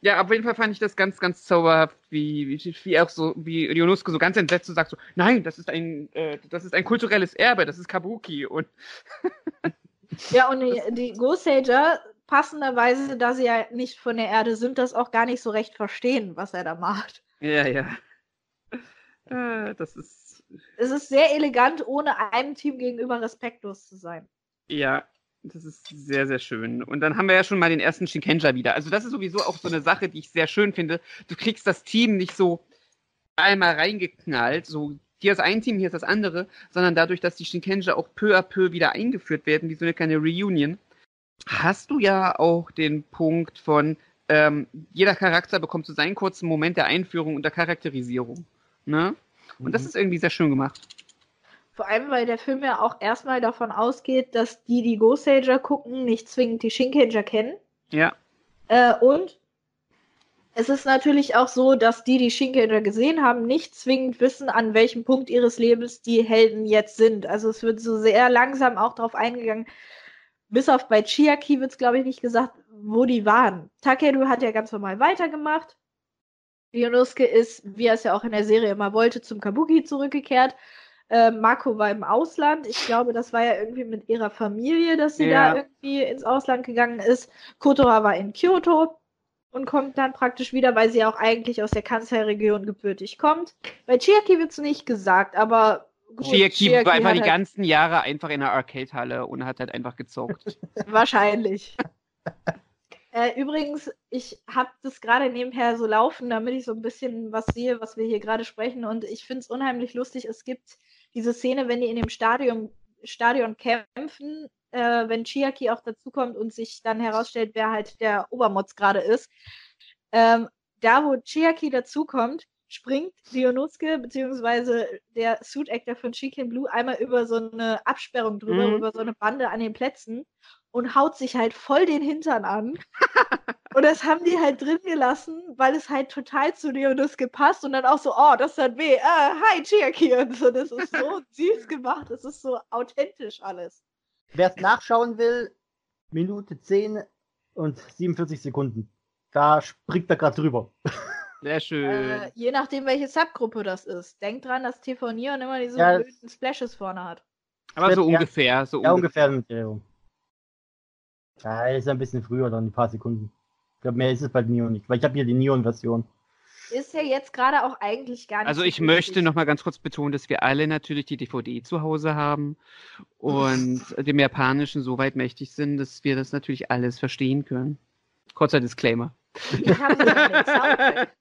ja, auf jeden Fall fand ich das ganz, ganz zauberhaft, wie, wie, wie auch so, wie Rionusko so ganz entsetzt so sagt so, nein, das ist ein, äh, das ist ein kulturelles Erbe, das ist Kabuki und. ja, und die, die Go-Sager, passenderweise, da sie ja nicht von der Erde sind, das auch gar nicht so recht verstehen, was er da macht. Ja, ja. Äh, das ist. Es ist sehr elegant, ohne einem Team gegenüber respektlos zu sein. Ja, das ist sehr, sehr schön. Und dann haben wir ja schon mal den ersten Shinkenja wieder. Also das ist sowieso auch so eine Sache, die ich sehr schön finde. Du kriegst das Team nicht so einmal reingeknallt, so hier ist ein Team, hier ist das andere, sondern dadurch, dass die Shinkenja auch peu à peu wieder eingeführt werden, wie so eine kleine Reunion, hast du ja auch den Punkt von, ähm, jeder Charakter bekommt so seinen kurzen Moment der Einführung und der Charakterisierung. Ne? Und das mhm. ist irgendwie sehr schön gemacht. Vor allem, weil der Film ja auch erstmal davon ausgeht, dass die, die Go-Sager gucken, nicht zwingend die Shinkager kennen. Ja. Äh, und es ist natürlich auch so, dass die, die Shinkager gesehen haben, nicht zwingend wissen, an welchem Punkt ihres Lebens die Helden jetzt sind. Also es wird so sehr langsam auch darauf eingegangen, bis auf bei Chiaki wird es, glaube ich, nicht gesagt, wo die waren. Takeru hat ja ganz normal weitergemacht. Ryonosuke ist, wie er es ja auch in der Serie immer wollte, zum Kabuki zurückgekehrt. Äh, Marco war im Ausland. Ich glaube, das war ja irgendwie mit ihrer Familie, dass sie ja. da irgendwie ins Ausland gegangen ist. Kotoha war in Kyoto und kommt dann praktisch wieder, weil sie auch eigentlich aus der Kansai-Region gebürtig kommt. Bei Chiaki wird es nicht gesagt, aber gut, Chiaki, Chiaki war einfach die halt ganzen Jahre einfach in der Arcade-Halle und hat halt einfach gezockt. Wahrscheinlich. Äh, übrigens, ich habe das gerade nebenher so laufen, damit ich so ein bisschen was sehe, was wir hier gerade sprechen. Und ich finde es unheimlich lustig. Es gibt diese Szene, wenn die in dem Stadion, Stadion kämpfen, äh, wenn Chiaki auch dazukommt und sich dann herausstellt, wer halt der Obermotz gerade ist. Ähm, da, wo Chiaki dazukommt, springt Leonuske beziehungsweise der Suit Actor von Chicken Blue einmal über so eine Absperrung drüber, mhm. über so eine Bande an den Plätzen und haut sich halt voll den Hintern an. und das haben die halt drin gelassen, weil es halt total zu Leonuske passt und dann auch so, oh, das hat weh, äh, hi, Chiaki und so. Das ist so süß gemacht, das ist so authentisch alles. Wer es nachschauen will, Minute 10 und 47 Sekunden. Da springt er gerade drüber. Sehr schön. Äh, je nachdem, welche Subgruppe das ist. Denkt dran, dass TV Neon immer diese ja, blöden Splashes vorne hat. Aber so ja, ungefähr. So ja, ungefähr Drehung. Ja, ist ein bisschen früher, dann ein paar Sekunden. Ich glaube, mehr ist es bei Neon nicht, weil ich habe hier die Neon-Version. Ist ja jetzt gerade auch eigentlich gar nicht Also so ich wichtig. möchte noch mal ganz kurz betonen, dass wir alle natürlich die DVD zu Hause haben und dem Japanischen so weit mächtig sind, dass wir das natürlich alles verstehen können. Kurzer Disclaimer. Ich habe sogar Soundtrack.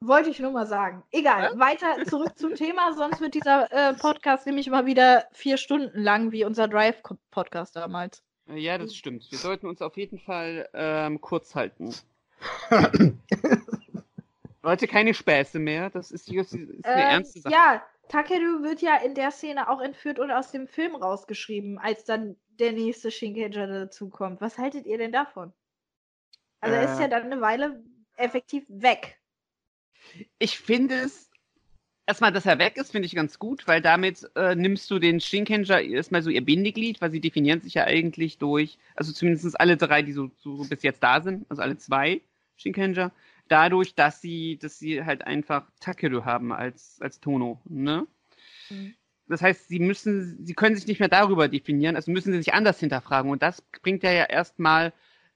Wollte ich nur mal sagen. Egal, weiter zurück zum Thema, sonst wird dieser äh, Podcast nämlich mal wieder vier Stunden lang, wie unser Drive-Podcast damals. Ja, das stimmt. Wir sollten uns auf jeden Fall ähm, kurz halten. Leute, keine Späße mehr. Das ist, das ist eine Ähm, ernste Sache. ja, Takeru wird ja in der Szene auch entführt und aus dem Film rausgeschrieben, als dann der nächste Shinkenger dazukommt. Was haltet ihr denn davon? Also er ist Äh. ja dann eine Weile effektiv weg. Ich finde es, erstmal, dass er weg ist, finde ich ganz gut, weil damit äh, nimmst du den Shinkenger erstmal so ihr Bindeglied, weil sie definieren sich ja eigentlich durch, also zumindest alle drei, die so, so bis jetzt da sind, also alle zwei Shinkenger, dadurch, dass sie, dass sie halt einfach Takeru haben als, als Tono, ne? Mhm. Das heißt, sie müssen, sie können sich nicht mehr darüber definieren, also müssen sie sich anders hinterfragen. Und das bringt ja, ja erstmal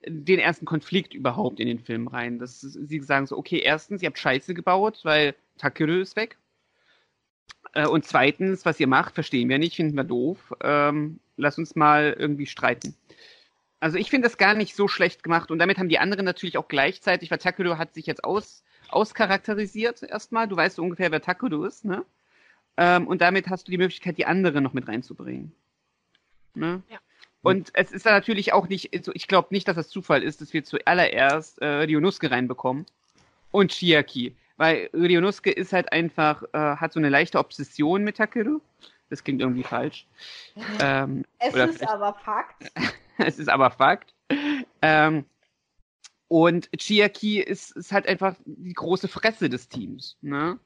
den ersten Konflikt überhaupt in den Film rein. Das ist, sie sagen so, okay, erstens, ihr habt Scheiße gebaut, weil Takeru ist weg. Äh, und zweitens, was ihr macht, verstehen wir nicht, finden wir doof. Ähm, lass uns mal irgendwie streiten. Also ich finde das gar nicht so schlecht gemacht und damit haben die anderen natürlich auch gleichzeitig, weil Takeru hat sich jetzt aus, auscharakterisiert erstmal. Du weißt so ungefähr, wer Takeru ist, ne? Ähm, und damit hast du die Möglichkeit, die anderen noch mit reinzubringen. Ne? Ja. Und es ist da natürlich auch nicht, also ich glaube nicht, dass das Zufall ist, dass wir zuallererst äh, Ryonosuke reinbekommen und Chiaki. Weil Ryonosuke ist halt einfach, äh, hat so eine leichte Obsession mit Takeru. Das klingt irgendwie falsch. Ähm, Es ist aber Fakt. es ist aber Fakt. Ähm, und Chiaki ist, ist halt einfach die große Fresse des Teams. Ne?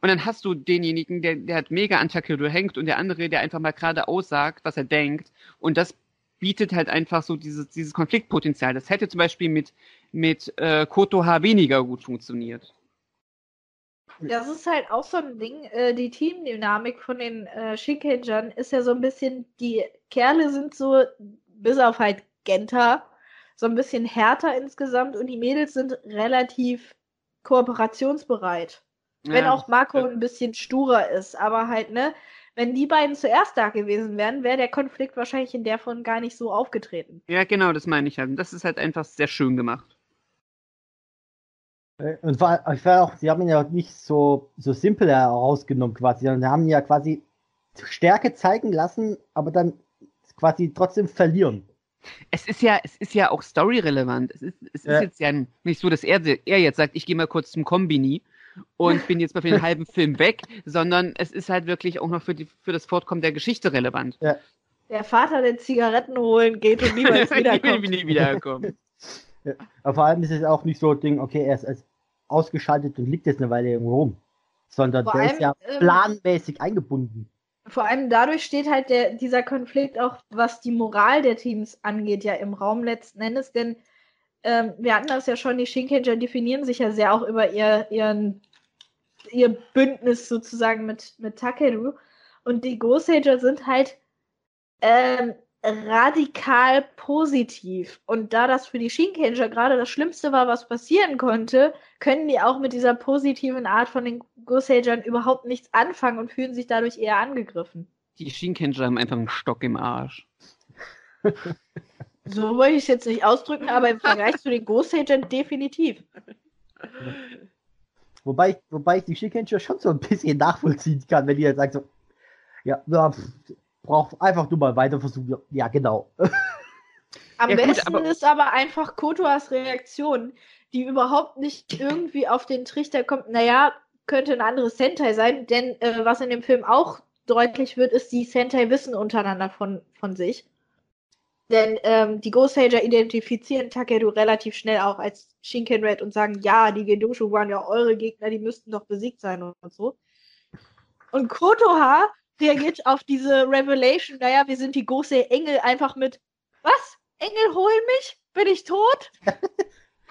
Und dann hast du denjenigen, der, der hat mega an Takeru hängt und der andere, der einfach mal gerade aussagt, was er denkt. Und das bietet halt einfach so dieses, dieses Konfliktpotenzial. Das hätte zum Beispiel mit, mit äh, Kotoha weniger gut funktioniert. Das ist halt auch so ein Ding. Äh, die Teamdynamik von den äh, Shinkengern ist ja so ein bisschen, die Kerle sind so, bis auf halt Genta, so ein bisschen härter insgesamt und die Mädels sind relativ kooperationsbereit. Wenn Ja. auch Marco ein bisschen sturer ist, aber halt, ne, wenn die beiden zuerst da gewesen wären, wäre der Konflikt wahrscheinlich in der von gar nicht so aufgetreten. Ja, genau, das meine ich halt. Und das ist halt einfach sehr schön gemacht. Äh, Und war, ich war auch, sie haben ihn ja nicht so, so simpel herausgenommen quasi, sondern sie haben ihn ja quasi Stärke zeigen lassen, aber dann quasi trotzdem verlieren. Es ist ja, es ist ja auch storyrelevant. Es ist, es ist Ja. jetzt ja nicht so, dass er, er jetzt sagt, ich gehe mal kurz zum Kombini und bin jetzt mal für den halben Film weg, sondern es ist halt wirklich auch noch für, die, für das Fortkommen der Geschichte relevant. Der Vater, der Zigaretten holen geht und niemals Ich will wiederkommt. Nie wiederkommen. Aber vor allem ist es auch nicht so ein Ding, okay, er ist als ausgeschaltet und liegt jetzt eine Weile irgendwo rum. Sondern Vor der allem, ist ja ähm, planmäßig eingebunden. Vor allem dadurch steht halt der, dieser Konflikt auch, was die Moral der Teams angeht, ja im Raum letzten Endes, denn ähm, wir hatten das ja schon, die Shinkenger definieren sich ja sehr auch über ihr, ihren, ihr Bündnis sozusagen mit, mit Takeru und die Gosager sind halt ähm, radikal positiv und da das für die Shinkenger gerade das Schlimmste war, was passieren konnte, können die auch mit dieser positiven Art von den Gosagern überhaupt nichts anfangen und fühlen sich dadurch eher angegriffen. Die Shinkenger haben einfach einen Stock im Arsch. So wollte ich es jetzt nicht ausdrücken, aber im Vergleich zu den Gosagern definitiv. Wobei, ich- wobei ich die Schickenscher schon so ein bisschen nachvollziehen kann, wenn die jetzt sagen so, ja, ja pff, braucht einfach nur mal weiter versuchen. Ja, genau. Am Ja, gut, besten aber- ist aber einfach Kotoas Reaktion, die überhaupt nicht irgendwie auf den Trichter kommt, naja, könnte ein anderes Sentai sein, denn äh, was in dem Film auch deutlich wird, ist, die Sentai wissen untereinander von, von sich. Denn ähm, die Ghost-Sager identifizieren Takeru relativ schnell auch als Shinken Red und sagen, ja, die Gedoshu waren ja eure Gegner, die müssten doch besiegt sein und, und so. Und Kotoha reagiert auf diese Revelation, naja, wir sind die große Engel einfach mit, was? Engel holen mich? Bin ich tot?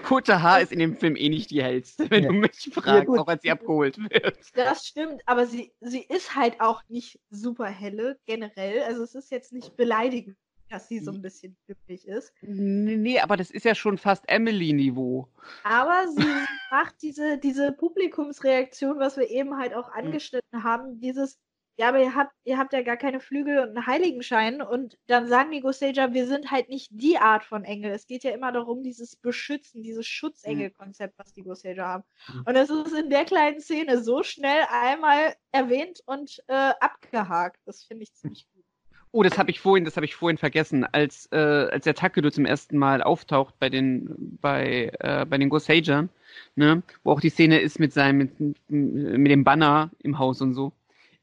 Kutte Haar ist in dem Film eh nicht die hellste, wenn Ja. du mich fragst, gut. auch als sie abgeholt wird. Das stimmt, aber sie, sie ist halt auch nicht super helle generell. Also es ist jetzt nicht beleidigend dass sie so ein bisschen glücklich ist. Nee, nee, aber das ist ja schon fast Emily-Niveau. Aber sie macht diese, diese Publikumsreaktion, was wir eben halt auch angeschnitten haben, dieses, ja, aber ihr habt, ihr habt ja gar keine Flügel und einen Heiligenschein und dann sagen die Gosager, wir sind halt nicht die Art von Engel. Es geht ja immer darum, dieses Beschützen, dieses Schutzengel-Konzept, was die Gosager haben. Mhm. Und das ist in der kleinen Szene so schnell einmal erwähnt und äh, abgehakt. Das finde ich ziemlich gut. Oh, das habe ich vorhin, das habe ich vorhin vergessen, als äh, als der Takedo zum ersten Mal auftaucht bei den bei äh, bei den Gosagern, ne, wo auch die Szene ist mit seinem mit, mit dem Banner im Haus und so.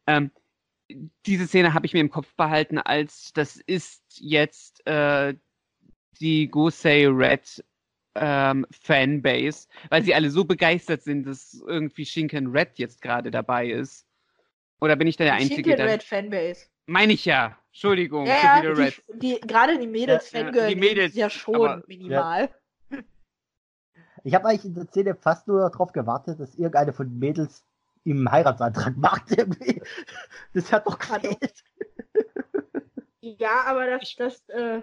Ähm, diese Szene habe ich mir im Kopf behalten, als das ist jetzt äh, die Gosei Red ähm, Fanbase, weil sie alle so begeistert sind, dass irgendwie Shinken Red jetzt gerade dabei ist. Oder bin ich da der Einzige? Chicken der- Red Fanbase. Meine ich ja. Entschuldigung. Ja, ja, die, die, gerade die Mädels Ja, ja, Fangirl die Mädels, ja schon aber- minimal. Ich habe eigentlich in der Szene fast nur darauf gewartet, dass irgendeine von den Mädels ihm einen Heiratsantrag macht. Irgendwie. Das hat doch gefehlt. Ja, aber das, das, äh,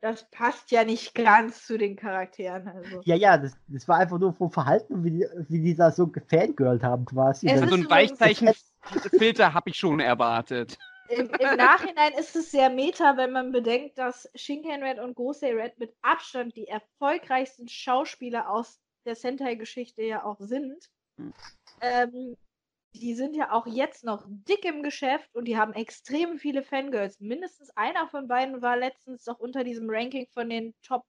das passt ja nicht ganz zu den Charakteren. Also. Ja, ja, das, das war einfach nur vom Verhalten, wie die, wie die da so gefangirlt haben quasi. Also ist ein Weichzeichenfilter habe ich schon erwartet. Im, Im Nachhinein ist es sehr meta, wenn man bedenkt, dass Shinken Red und Gosei Red mit Abstand die erfolgreichsten Schauspieler aus der Sentai-Geschichte ja auch sind. Hm. Ähm, die sind ja auch jetzt noch dick im Geschäft und die haben extrem viele Fangirls. Mindestens einer von beiden war letztens doch unter diesem Ranking von den Top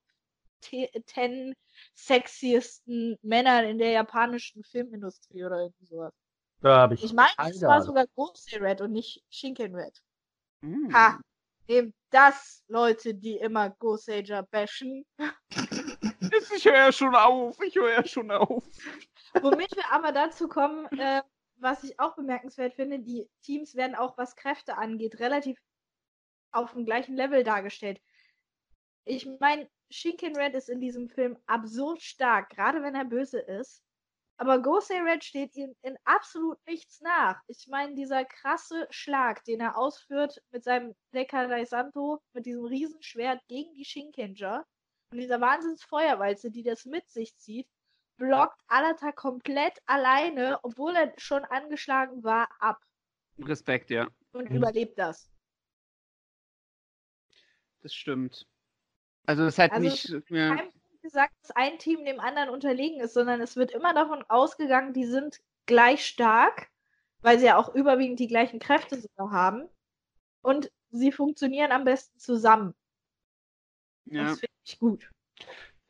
10 sexiesten Männern in der japanischen Filmindustrie oder irgendwie sowas. da habe ich. Ich meine, es war Ahnung. sogar Gosei Red und nicht Shinken Red. Hm. Ha, nehmt das, Leute, die immer Gosager bashen. Ich höre ja schon auf. Ich höre ja schon auf. Womit wir aber dazu kommen, äh, was ich auch bemerkenswert finde, die Teams werden auch, was Kräfte angeht, relativ auf dem gleichen Level dargestellt. Ich meine, Shinken Red ist in diesem Film absurd stark, gerade wenn er böse ist. Aber Gosei Red steht ihm in absolut nichts nach. Ich meine, dieser krasse Schlag, den er ausführt mit seinem Dekai Santo, mit diesem Riesenschwert gegen die Shinkenger und dieser Wahnsinnsfeuerwalze, die das mit sich zieht, blockt Alata komplett alleine, obwohl er schon angeschlagen war, ab Respekt, ja. und Mhm. überlebt das. Das stimmt. Also es hat Also nicht. Ja. Kein gesagt, dass ein Team dem anderen unterlegen ist, sondern es wird immer davon ausgegangen, die sind gleich stark, weil sie ja auch überwiegend die gleichen Kräfte sogar haben. Und sie funktionieren am besten zusammen. ja, Das finde ich gut.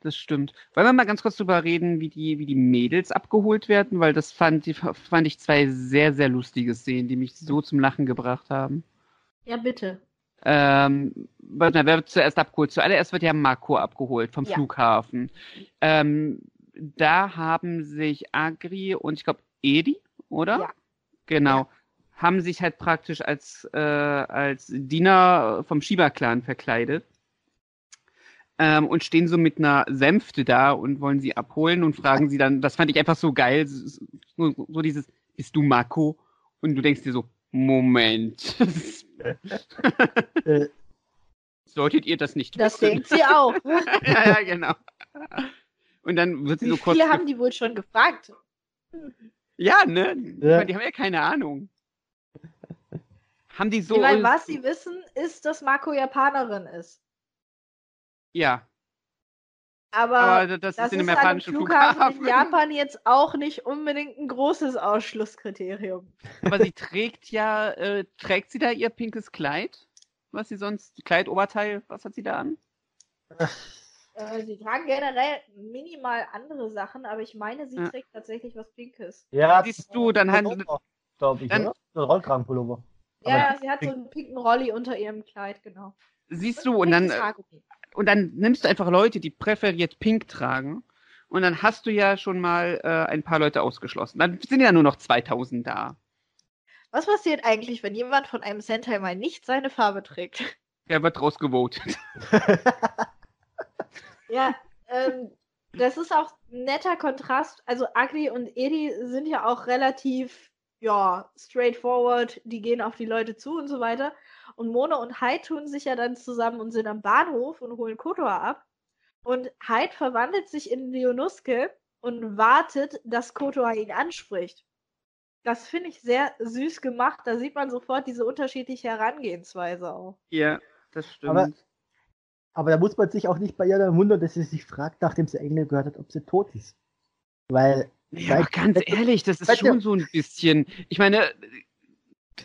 Das stimmt. Wollen wir mal ganz kurz drüber reden, wie die, wie die Mädels abgeholt werden, weil das fand, die, fand ich zwei sehr, sehr lustige Szenen, die mich so zum Lachen gebracht haben. Ja, bitte. Ähm, wer wird zuerst abgeholt? Zuallererst wird ja Marco abgeholt vom Ja. Flughafen. Ähm, da haben sich Agri und ich glaube Edi, oder? Ja. Genau. Ja. Haben sich halt praktisch als, äh, als Diener vom Shiba-Clan verkleidet. Ähm, und stehen so mit einer Sänfte da und wollen sie abholen und fragen sie dann, das fand ich einfach so geil, so, so, dieses, bist du Marco? Und du denkst dir so, Moment. Äh, Solltet ihr das nicht Das wissen? denkt sie auch. ja, ja, genau. Und dann wird sie Wie so kurz. viele haben die wohl schon gefragt? ja, ne? Ja. Die haben ja keine Ahnung. Haben die so. ich meine, was sie wissen, ist, dass Marco Japanerin ist. Ja, Aber, aber das, das ist in dem ist an einem japanischen Flughafen Flughafen. in Japan jetzt auch nicht unbedingt ein großes Ausschlusskriterium. Aber sie trägt ja, äh, trägt sie da ihr pinkes Kleid? Was sie sonst, Kleid, Oberteil, was hat sie da an? Äh, sie tragen generell minimal andere Sachen, aber ich meine, sie Ja. trägt tatsächlich was Pinkes. ja, Siehst du, dann hat- glaube ich, dann- oder? So ein Rollkragenpullover. Ja, sie hat so einen pinken Rolli unter ihrem Kleid, genau. Siehst du, und dann, äh. Und dann nimmst du einfach Leute, die präferiert pink tragen. Und dann hast du ja schon mal äh, ein paar Leute ausgeschlossen. Dann sind ja nur noch 2000 da. Was passiert eigentlich, wenn jemand von einem Sentai mal nicht seine Farbe trägt? Der wird rausgevotet. Ja, ähm, das ist auch ein netter Kontrast. Also Agri und Edi sind ja auch relativ, ja, straightforward. Die gehen auf die Leute zu und so weiter. Und Mona und Hyde tun sich ja dann zusammen und sind am Bahnhof und holen Kotor ab. Und Hyde verwandelt sich in Leonuske und wartet, dass Kotor ihn anspricht. Das finde ich sehr süß gemacht. Da sieht man sofort diese unterschiedliche Herangehensweise auch. Ja, das stimmt. Aber, aber da muss man sich auch nicht bei ihr dann wundern, dass sie sich fragt, nachdem sie Engel gehört hat, ob sie tot ist. Weil. ja, ganz ehrlich, das ist schon so ein bisschen. Ich meine,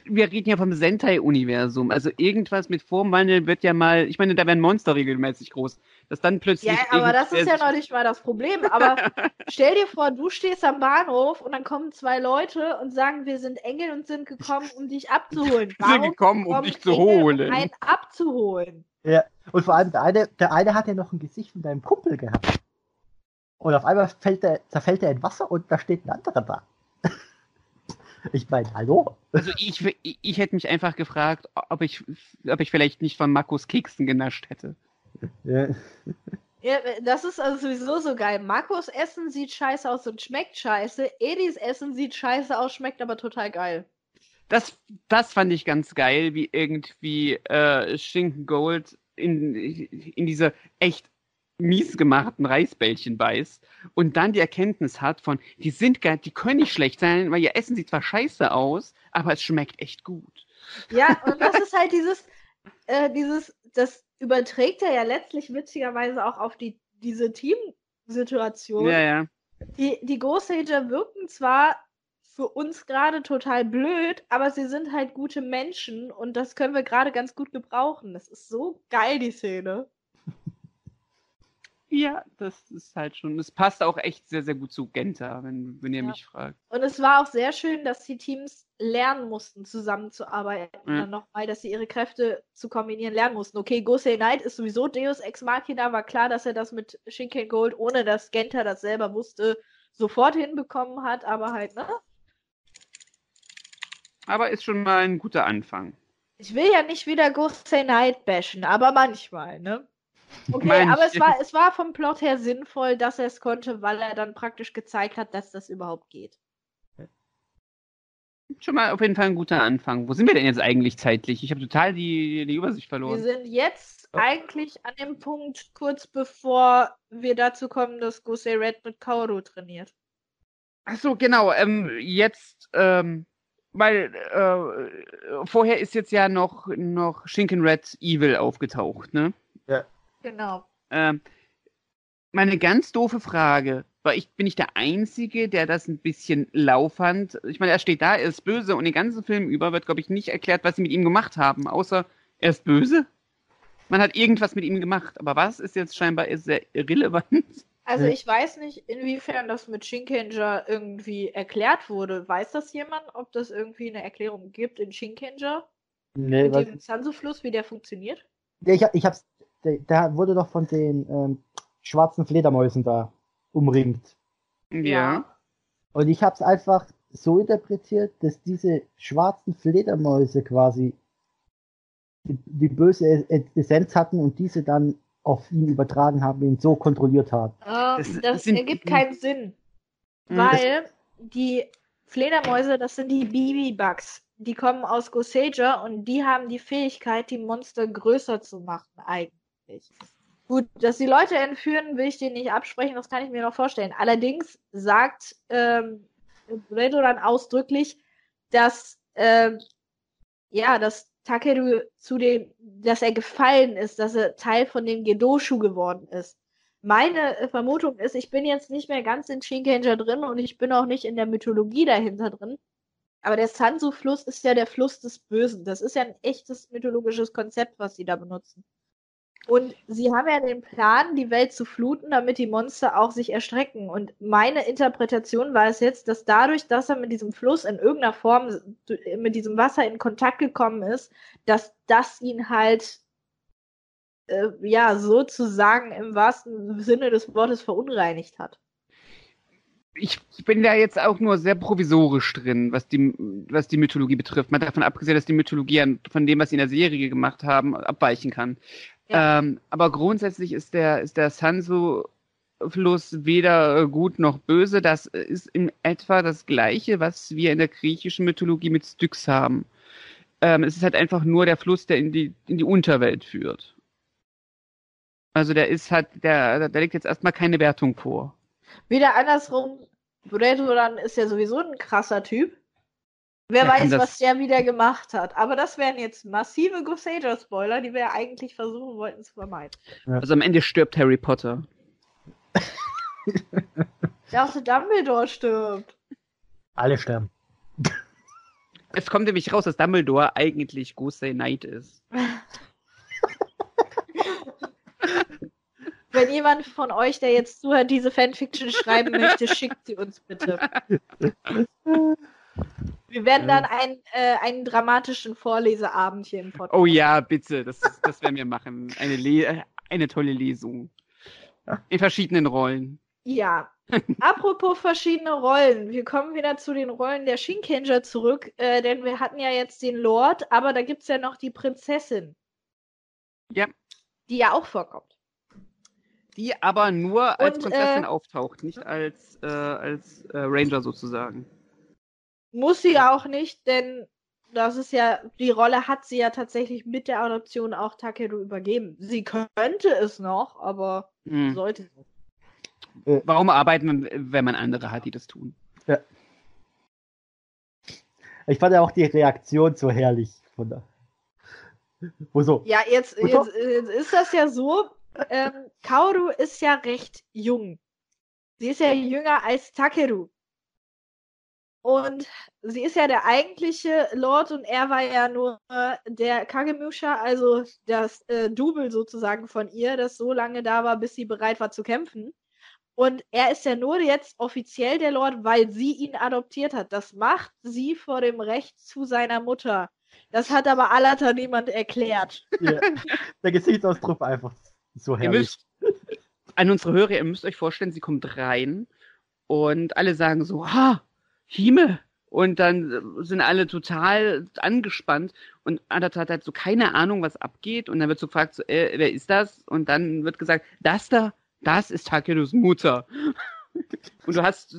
wir reden ja vom Sentai-Universum. Also irgendwas mit Formwandel wird ja mal. Ich meine, da werden Monster regelmäßig groß. Dass dann plötzlich. Ja, aber das ist ja noch nicht mal das Problem. Aber stell dir vor, du stehst am Bahnhof und dann kommen zwei Leute und sagen, wir sind Engel und sind gekommen, um dich abzuholen. Wir sind gekommen, um dich zu Engel, holen? Um einen abzuholen. Ja. Und vor allem, der eine, der eine hat ja noch ein Gesicht von deinem Kumpel gehabt. Und auf einmal fällt er, zerfällt er in Wasser und da steht ein anderer da. Ich meine, hallo? Also ich, ich, ich hätte mich einfach gefragt, ob ich, ob ich vielleicht nicht von Markus Keksen genascht hätte. Ja. Ja, das ist also sowieso so geil. Markus Essen sieht scheiße aus und schmeckt scheiße. Edis Essen sieht scheiße aus, schmeckt aber total geil. Das, das fand ich ganz geil, wie irgendwie äh, Schinken Gold in, in diese echt mies gemachten Reisbällchen beißt und dann die Erkenntnis hat von, die sind geil, die können nicht schlecht sein, weil ihr Essen sieht zwar scheiße aus, aber es schmeckt echt gut. Ja, und das ist halt dieses, äh, dieses, das überträgt er ja letztlich witzigerweise auch auf die, diese Teamsituation. Ja, ja. Die, die Ghost Ager wirken zwar für uns gerade total blöd, aber sie sind halt gute Menschen und das können wir gerade ganz gut gebrauchen. Das ist so geil, die Szene. Ja, das ist halt schon, es passt auch echt sehr, sehr gut zu Genta, wenn, wenn ihr Ja. mich fragt. Und es war auch sehr schön, dass die Teams lernen mussten, zusammenzuarbeiten. Ja. Dann nochmal, dass sie ihre Kräfte zu kombinieren lernen mussten. Okay, Gosei Knight ist sowieso Deus Ex Machina, war klar, dass er das mit Shinken Gold, ohne dass Genta das selber wusste, sofort hinbekommen hat, aber halt, ne? Aber ist schon mal ein guter Anfang. Ich will ja nicht wieder Gosei Knight bashen, aber manchmal, ne? Okay, Manche. aber es war, es war vom Plot her sinnvoll, dass er es konnte, weil er dann praktisch gezeigt hat, dass das überhaupt geht. Schon mal auf jeden Fall ein guter Anfang. Wo sind wir denn jetzt eigentlich zeitlich? Ich habe total die, die Übersicht Wir verloren. sind jetzt Oh. eigentlich an dem Punkt, kurz bevor wir dazu kommen, dass Gosei Red mit Kaoru trainiert. Ach so, genau. Ähm, jetzt, ähm, weil äh, vorher ist jetzt ja noch, noch Shinken Red Evil aufgetaucht, ne? Genau. Ähm, meine ganz doofe Frage, weil ich bin ich der Einzige, der das ein bisschen lau fand. Ich meine, er steht da, er ist böse und den ganzen Film über wird, glaube ich, nicht erklärt, was sie mit ihm gemacht haben, außer er ist böse. Man hat irgendwas mit ihm gemacht, aber was ist jetzt scheinbar sehr irrelevant? Also ich weiß nicht, inwiefern das mit Shinkenger irgendwie erklärt wurde. Weiß das jemand, ob das irgendwie eine Erklärung gibt in Shinkenger? Nee, Mit was, dem Sansu-Fluss, wie der funktioniert? ja, ich, hab- ich hab's, der, der wurde doch von den ähm, schwarzen Fledermäusen da umringt. Ja. Und ich hab's einfach so interpretiert, dass diese schwarzen Fledermäuse quasi die, die böse Essenz hatten und diese dann auf ihn übertragen haben, ihn so kontrolliert haben. Äh, Das- das sind- ergibt keinen Sinn. Mhm. Weil die Fledermäuse, das sind die BB-Bugs. Die kommen aus Gosager und die haben die Fähigkeit, die Monster größer zu machen, eigentlich. Gut, dass die Leute entführen, will ich denen nicht absprechen, das kann ich mir noch vorstellen. Allerdings sagt ähm, Redo dann ausdrücklich, dass ähm, ja, dass Takeru zu dem, dass er gefallen ist, dass er Teil von dem Gedoshu geworden ist. Meine äh, Vermutung ist, ich bin jetzt nicht mehr ganz in Shinkenger drin und ich bin auch nicht in der Mythologie dahinter drin. Aber der Sansu-Fluss ist ja der Fluss des Bösen. Das ist ja ein echtes mythologisches Konzept, was sie da benutzen. Und sie haben ja den Plan, die Welt zu fluten, damit die Monster auch sich erstrecken. Und meine Interpretation war es jetzt, dass dadurch, dass er mit diesem Fluss in irgendeiner Form mit diesem Wasser in Kontakt gekommen ist, dass das ihn halt äh, ja sozusagen im wahrsten Sinne des Wortes verunreinigt hat. ich bin da jetzt auch nur sehr provisorisch drin, was die, was die Mythologie betrifft. Mal davon abgesehen, dass die Mythologie von dem, was sie in der Serie gemacht haben, abweichen kann. Ja. Ähm, aber grundsätzlich ist der, ist der Sanso-Fluss weder äh, gut noch böse. Das ist in etwa das Gleiche, was wir in der griechischen Mythologie mit Styx haben. Ähm, es ist halt einfach nur der Fluss, der in die, in die Unterwelt führt. Also der ist halt, der, der legt jetzt erstmal keine Wertung vor. Wieder andersrum, Bredoran ist ja sowieso ein krasser Typ. Wer kann weiß, was der wieder gemacht hat. Aber das wären jetzt massive Gosager-Spoiler, die wir ja eigentlich versuchen wollten zu vermeiden. Also am Ende stirbt Harry Potter. Ich dachte, Dumbledore stirbt. Alle sterben. Es kommt nämlich raus, dass Dumbledore eigentlich Gosei Knight ist. Wenn jemand von euch, der jetzt zuhört, diese Fanfiction schreiben möchte, schickt sie uns bitte. Wir werden dann ein, äh, einen dramatischen Vorleseabend hier im Podcast. Oh ja, bitte, das, das werden wir machen. Eine, Le äh, eine tolle Lesung. In verschiedenen Rollen. Ja. Apropos verschiedene Rollen. Wir kommen wieder zu den Rollen der Shinkenger zurück, äh, denn wir hatten ja jetzt den Lord, aber da gibt's ja noch die Prinzessin. Ja. Die ja auch vorkommt. Die aber nur als Und, Prinzessin äh, auftaucht, nicht als, äh, als äh, Ranger sozusagen. Muss sie ja auch nicht, denn das ist ja, die Rolle hat sie ja tatsächlich mit der Adoption auch Takeru übergeben. Sie könnte es noch, aber Hm. sollte sie nicht. Warum arbeiten, wenn man andere hat, die das tun? Ich fand ja auch die Reaktion so herrlich von der. Wo so, Ja, jetzt, jetzt, jetzt ist das ja so, ähm, Kaoru ist ja recht jung. Sie ist ja jünger als Takeru. Und sie ist ja der eigentliche Lord und er war ja nur der Kagemusha, also das äh, Double sozusagen von ihr, das so lange da war, bis sie bereit war zu kämpfen. Und er ist ja nur jetzt offiziell der Lord, weil sie ihn adoptiert hat. Das macht sie vor dem Recht zu seiner Mutter. Das hat aber Alata niemand erklärt. ja, der Gesichtsausdruck einfach so Ihr herrlich. müsst, an unsere Hörer, ihr müsst euch vorstellen, sie kommt rein und alle sagen so, ha, Hime. Und dann sind alle total angespannt und Adata hat halt so keine Ahnung, was abgeht. Und dann wird so gefragt, so, äh, wer ist das? Und dann wird gesagt, das da, das ist Takeros Mutter. und du hast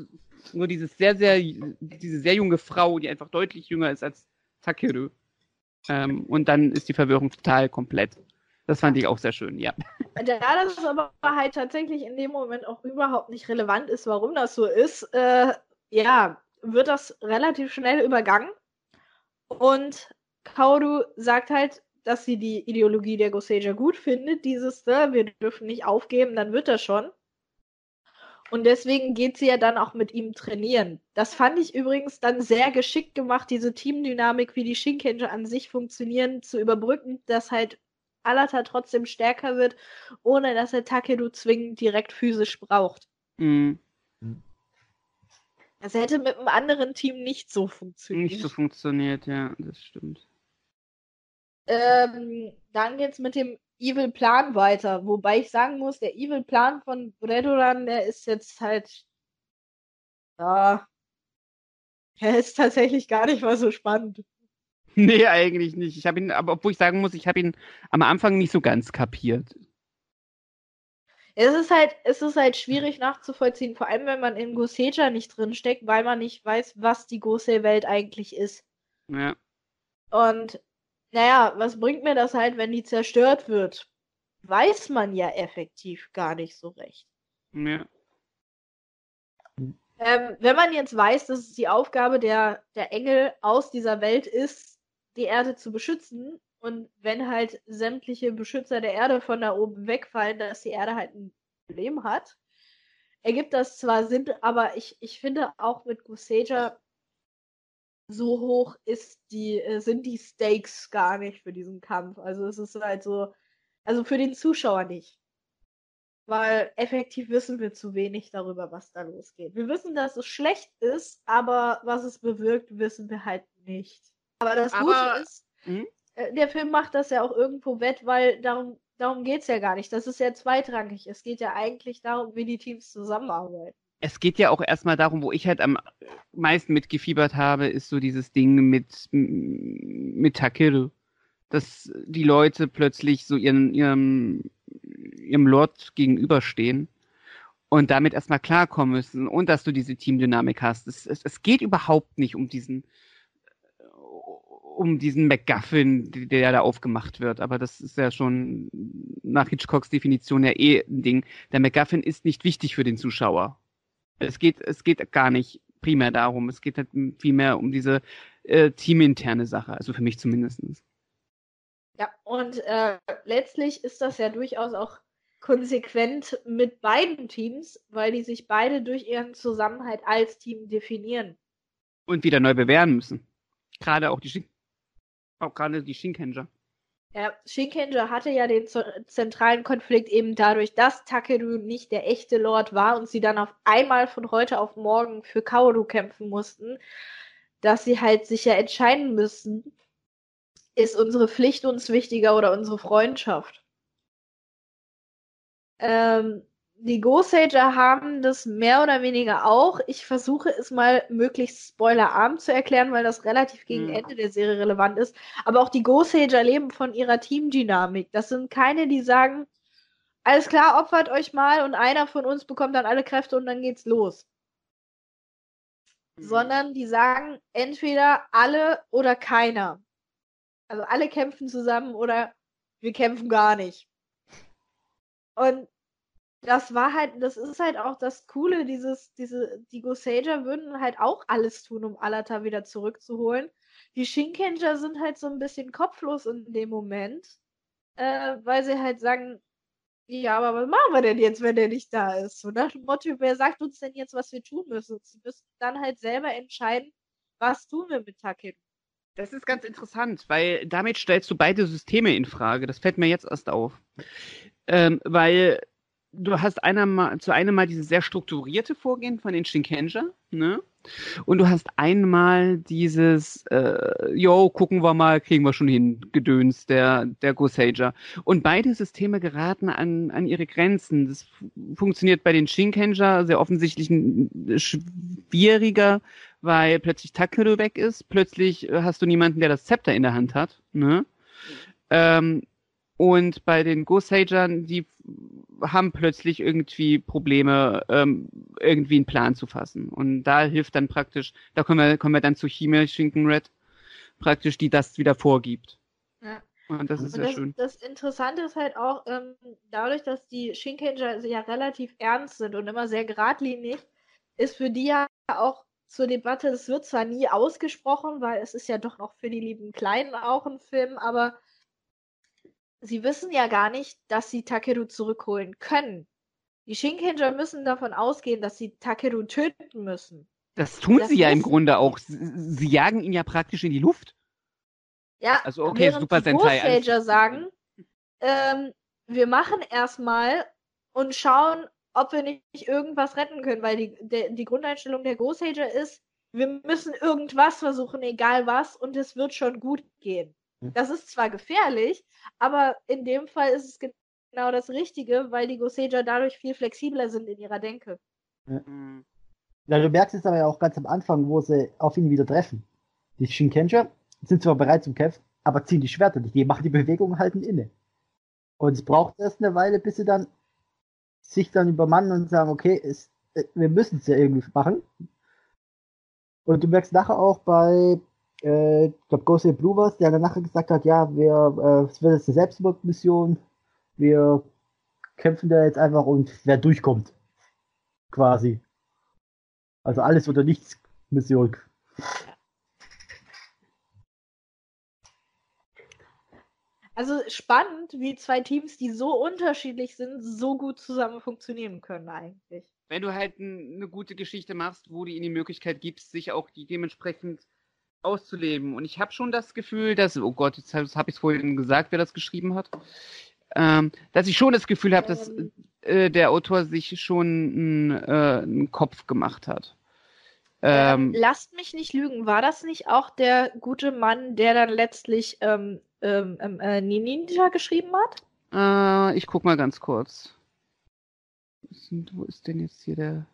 nur dieses sehr, sehr, diese sehr junge Frau, die einfach deutlich jünger ist als Takeru. Ähm, und dann ist die Verwirrung total komplett. Das fand ich auch sehr schön, ja. Da das aber halt tatsächlich in dem Moment auch überhaupt nicht relevant ist, warum das so ist, äh, ja, wird das relativ schnell übergangen. Und Kaoru sagt halt, dass sie die Ideologie der Goseja gut findet, dieses, ne, wir dürfen nicht aufgeben, dann wird das schon. Und deswegen geht sie ja dann auch mit ihm trainieren. Das fand ich übrigens dann sehr geschickt gemacht, diese Teamdynamik, wie die Shinkenger an sich funktionieren, zu überbrücken, dass halt Alata trotzdem stärker wird, ohne dass er Takeru zwingend direkt physisch braucht. Mhm. Das hätte mit einem anderen Team nicht so funktioniert. Nicht so funktioniert, ja, das stimmt. Ähm, dann geht's mit dem Evil Plan weiter, wobei ich sagen muss, der Evil Plan von Redoran, der ist jetzt halt, ja, er ist tatsächlich gar nicht mal so spannend. Nee, eigentlich nicht. Ich habe ihn, aber obwohl ich sagen muss, ich habe ihn am Anfang nicht so ganz kapiert. Es ist halt, es ist halt schwierig nachzuvollziehen, vor allem wenn man in Goseja nicht drinsteckt, weil man nicht weiß, was die Gosei-Welt eigentlich ist. Ja. Und naja, was bringt mir das halt, wenn die zerstört wird? Weiß man ja effektiv gar nicht so recht. ja. Ähm, wenn man jetzt weiß, dass es die Aufgabe der, der Engel aus dieser Welt ist, die Erde zu beschützen, und wenn halt sämtliche Beschützer der Erde von da oben wegfallen, dass die Erde halt ein Problem hat, ergibt das zwar Sinn, aber ich, ich finde auch mit Goseja so hoch ist die, äh, sind die Stakes gar nicht für diesen Kampf. Also es ist halt so, also für den Zuschauer nicht. Weil effektiv wissen wir zu wenig darüber, was da losgeht. Wir wissen, dass es schlecht ist, aber was es bewirkt, wissen wir halt nicht. Aber das Aber- Gute ist, Mhm. Äh, der Film macht das ja auch irgendwo wett, weil darum, darum geht es ja gar nicht. Das ist ja zweitrangig. Es geht ja eigentlich darum, wie die Teams zusammenarbeiten. Es geht ja auch erstmal darum, wo ich halt am meisten mitgefiebert habe, ist so dieses Ding mit, mit Takeru. Dass die Leute plötzlich so ihren, ihrem, ihrem Lord gegenüberstehen und damit erstmal klarkommen müssen und dass du diese Teamdynamik hast. Es, es, es geht überhaupt nicht um diesen um diesen MacGuffin, der da aufgemacht wird. Aber das ist ja schon nach Hitchcocks Definition ja eh ein Ding. Der MacGuffin ist nicht wichtig für den Zuschauer. Es geht, es geht gar nicht primär darum. Es geht halt vielmehr um diese äh, teaminterne Sache, also für mich zumindest. Ja, und äh, letztlich ist das ja durchaus auch konsequent mit beiden Teams, weil die sich beide durch ihren Zusammenhalt als Team definieren. Und wieder neu bewähren müssen. Gerade auch die auch gerade die Shinkenger. Ja, Shinkenger hatte ja den zentralen Konflikt eben dadurch, dass Takeru nicht der echte Lord war und sie dann auf einmal von heute auf morgen für Kaoru kämpfen mussten, dass sie halt sich ja entscheiden müssen, ist unsere Pflicht uns wichtiger oder unsere Freundschaft. Ähm, die Ghost Sager haben das mehr oder weniger auch. Ich versuche es mal möglichst spoilerarm zu erklären, weil das relativ gegen hm. Ende der Serie relevant ist. Aber auch die Ghost Sager leben von ihrer Teamdynamik. Das sind keine, die sagen, alles klar, opfert euch mal und einer von uns bekommt dann alle Kräfte und dann geht's los. Mhm. Sondern die sagen entweder alle oder keiner. Also alle kämpfen zusammen oder wir kämpfen gar nicht. Und das war halt, das ist halt auch das Coole, dieses, diese, die Gosager würden halt auch alles tun, um Alata wieder zurückzuholen. Die Shinkenger sind halt so ein bisschen kopflos in dem Moment, äh, weil sie halt sagen, ja, aber was machen wir denn jetzt, wenn der nicht da ist? So nach dem Motto, wer sagt uns denn jetzt, was wir tun müssen? Sie müssen dann halt selber entscheiden, was tun wir mit Takeru. Das ist ganz interessant, weil damit stellst du beide Systeme in Frage. Das fällt mir jetzt erst auf. Ähm, weil du hast einer mal, zu einem mal dieses sehr strukturierte Vorgehen von den Shinkenger, ne? Und du hast einmal dieses, äh, yo, gucken wir mal, kriegen wir schon hin, Gedöns der, der Gosager. Und beide Systeme geraten an, an ihre Grenzen. Das funktioniert bei den Shinkenger sehr offensichtlich schwieriger, weil plötzlich Takeru weg ist, plötzlich hast du niemanden, der das Zepter in der Hand hat, ne? Ähm, und bei den Go-Sagern, die haben plötzlich irgendwie Probleme, ähm, irgendwie einen Plan zu fassen. Und da hilft dann praktisch, da kommen wir, kommen wir dann zu Chime Schinken Red, praktisch, die das wieder vorgibt. Ja. Und das ist und sehr das, schön. Das Interessante ist halt auch, ähm, dadurch, dass die Shinkenger ja relativ ernst sind und immer sehr geradlinig, ist für die ja auch zur Debatte, das wird zwar nie ausgesprochen, weil es ist ja doch noch für die lieben Kleinen auch ein Film, aber sie wissen ja gar nicht, dass sie Takeru zurückholen können. Die Shinkenger müssen davon ausgehen, dass sie Takeru töten müssen. Das tun das sie ja im Grunde auch. Sie, sie, jagen ihn ja praktisch in die Luft. Ja, also okay, Super die Sentai. Die sagen, ähm, wir machen erstmal und schauen, ob wir nicht irgendwas retten können, weil die, der, die Grundeinstellung der Ghost ist, wir müssen irgendwas versuchen, egal was, und es wird schon gut gehen. Hm. Das ist zwar gefährlich, aber in dem Fall ist es genau das Richtige, weil die Goseja dadurch viel flexibler sind in ihrer Denke. Ja. Hm. ja du merkst es aber ja auch ganz am Anfang, wo sie auf ihn wieder treffen. Die Shinkenger sind zwar bereit zum Kämpfen, aber ziehen die Schwerter nicht. Die machen die Bewegung halten inne. Und es braucht erst eine Weile, bis sie dann sich dann übermannen und sagen, okay, es, äh, wir müssen es ja irgendwie machen. Und du merkst nachher auch bei äh, ich glaube, Ghost Blue war der danach gesagt hat, ja, wir, äh, es wird jetzt eine Selbstmordmission, wir kämpfen da jetzt einfach und wer durchkommt. Quasi. Also alles oder nichts Mission. Also spannend, wie zwei Teams, die so unterschiedlich sind, so gut zusammen funktionieren können eigentlich. Wenn du halt eine gute Geschichte machst, wo du ihnen die Möglichkeit gibst, sich auch die dementsprechend auszuleben. Und ich habe schon das Gefühl, dass, oh Gott, jetzt habe ich es vorhin gesagt, wer das geschrieben hat, ähm, dass ich schon das Gefühl habe, dass ähm. äh, der Autor sich schon äh, einen Kopf gemacht hat. Ähm, ähm, lasst mich nicht lügen, war das nicht auch der gute Mann, der dann letztlich ähm, ähm, ähm äh, Ninja geschrieben hat? Äh, ich guck mal ganz kurz. Wo ist denn jetzt hier der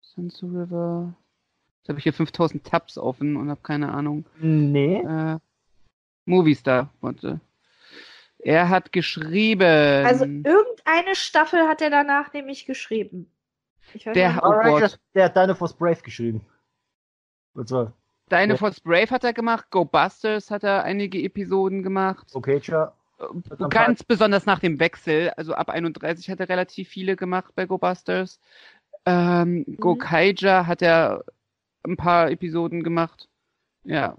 Sunsu River? Jetzt habe ich hier 5000 Tabs offen und habe keine Ahnung. Nee. Äh, Movistar, warte. Er hat geschrieben. Also irgendeine Staffel hat er danach nämlich geschrieben. der, oh Gott. der hat Dino Force Brave geschrieben. Und zwar Dynaforce Brave hat er gemacht, Go Busters hat er einige Episoden gemacht. Okay, tja. Äh, ganz besonders nach dem Wechsel, also ab 31 hat er relativ viele gemacht bei Go Busters. Ähm, mhm. Go Kaija hat er ein paar Episoden gemacht. Ja.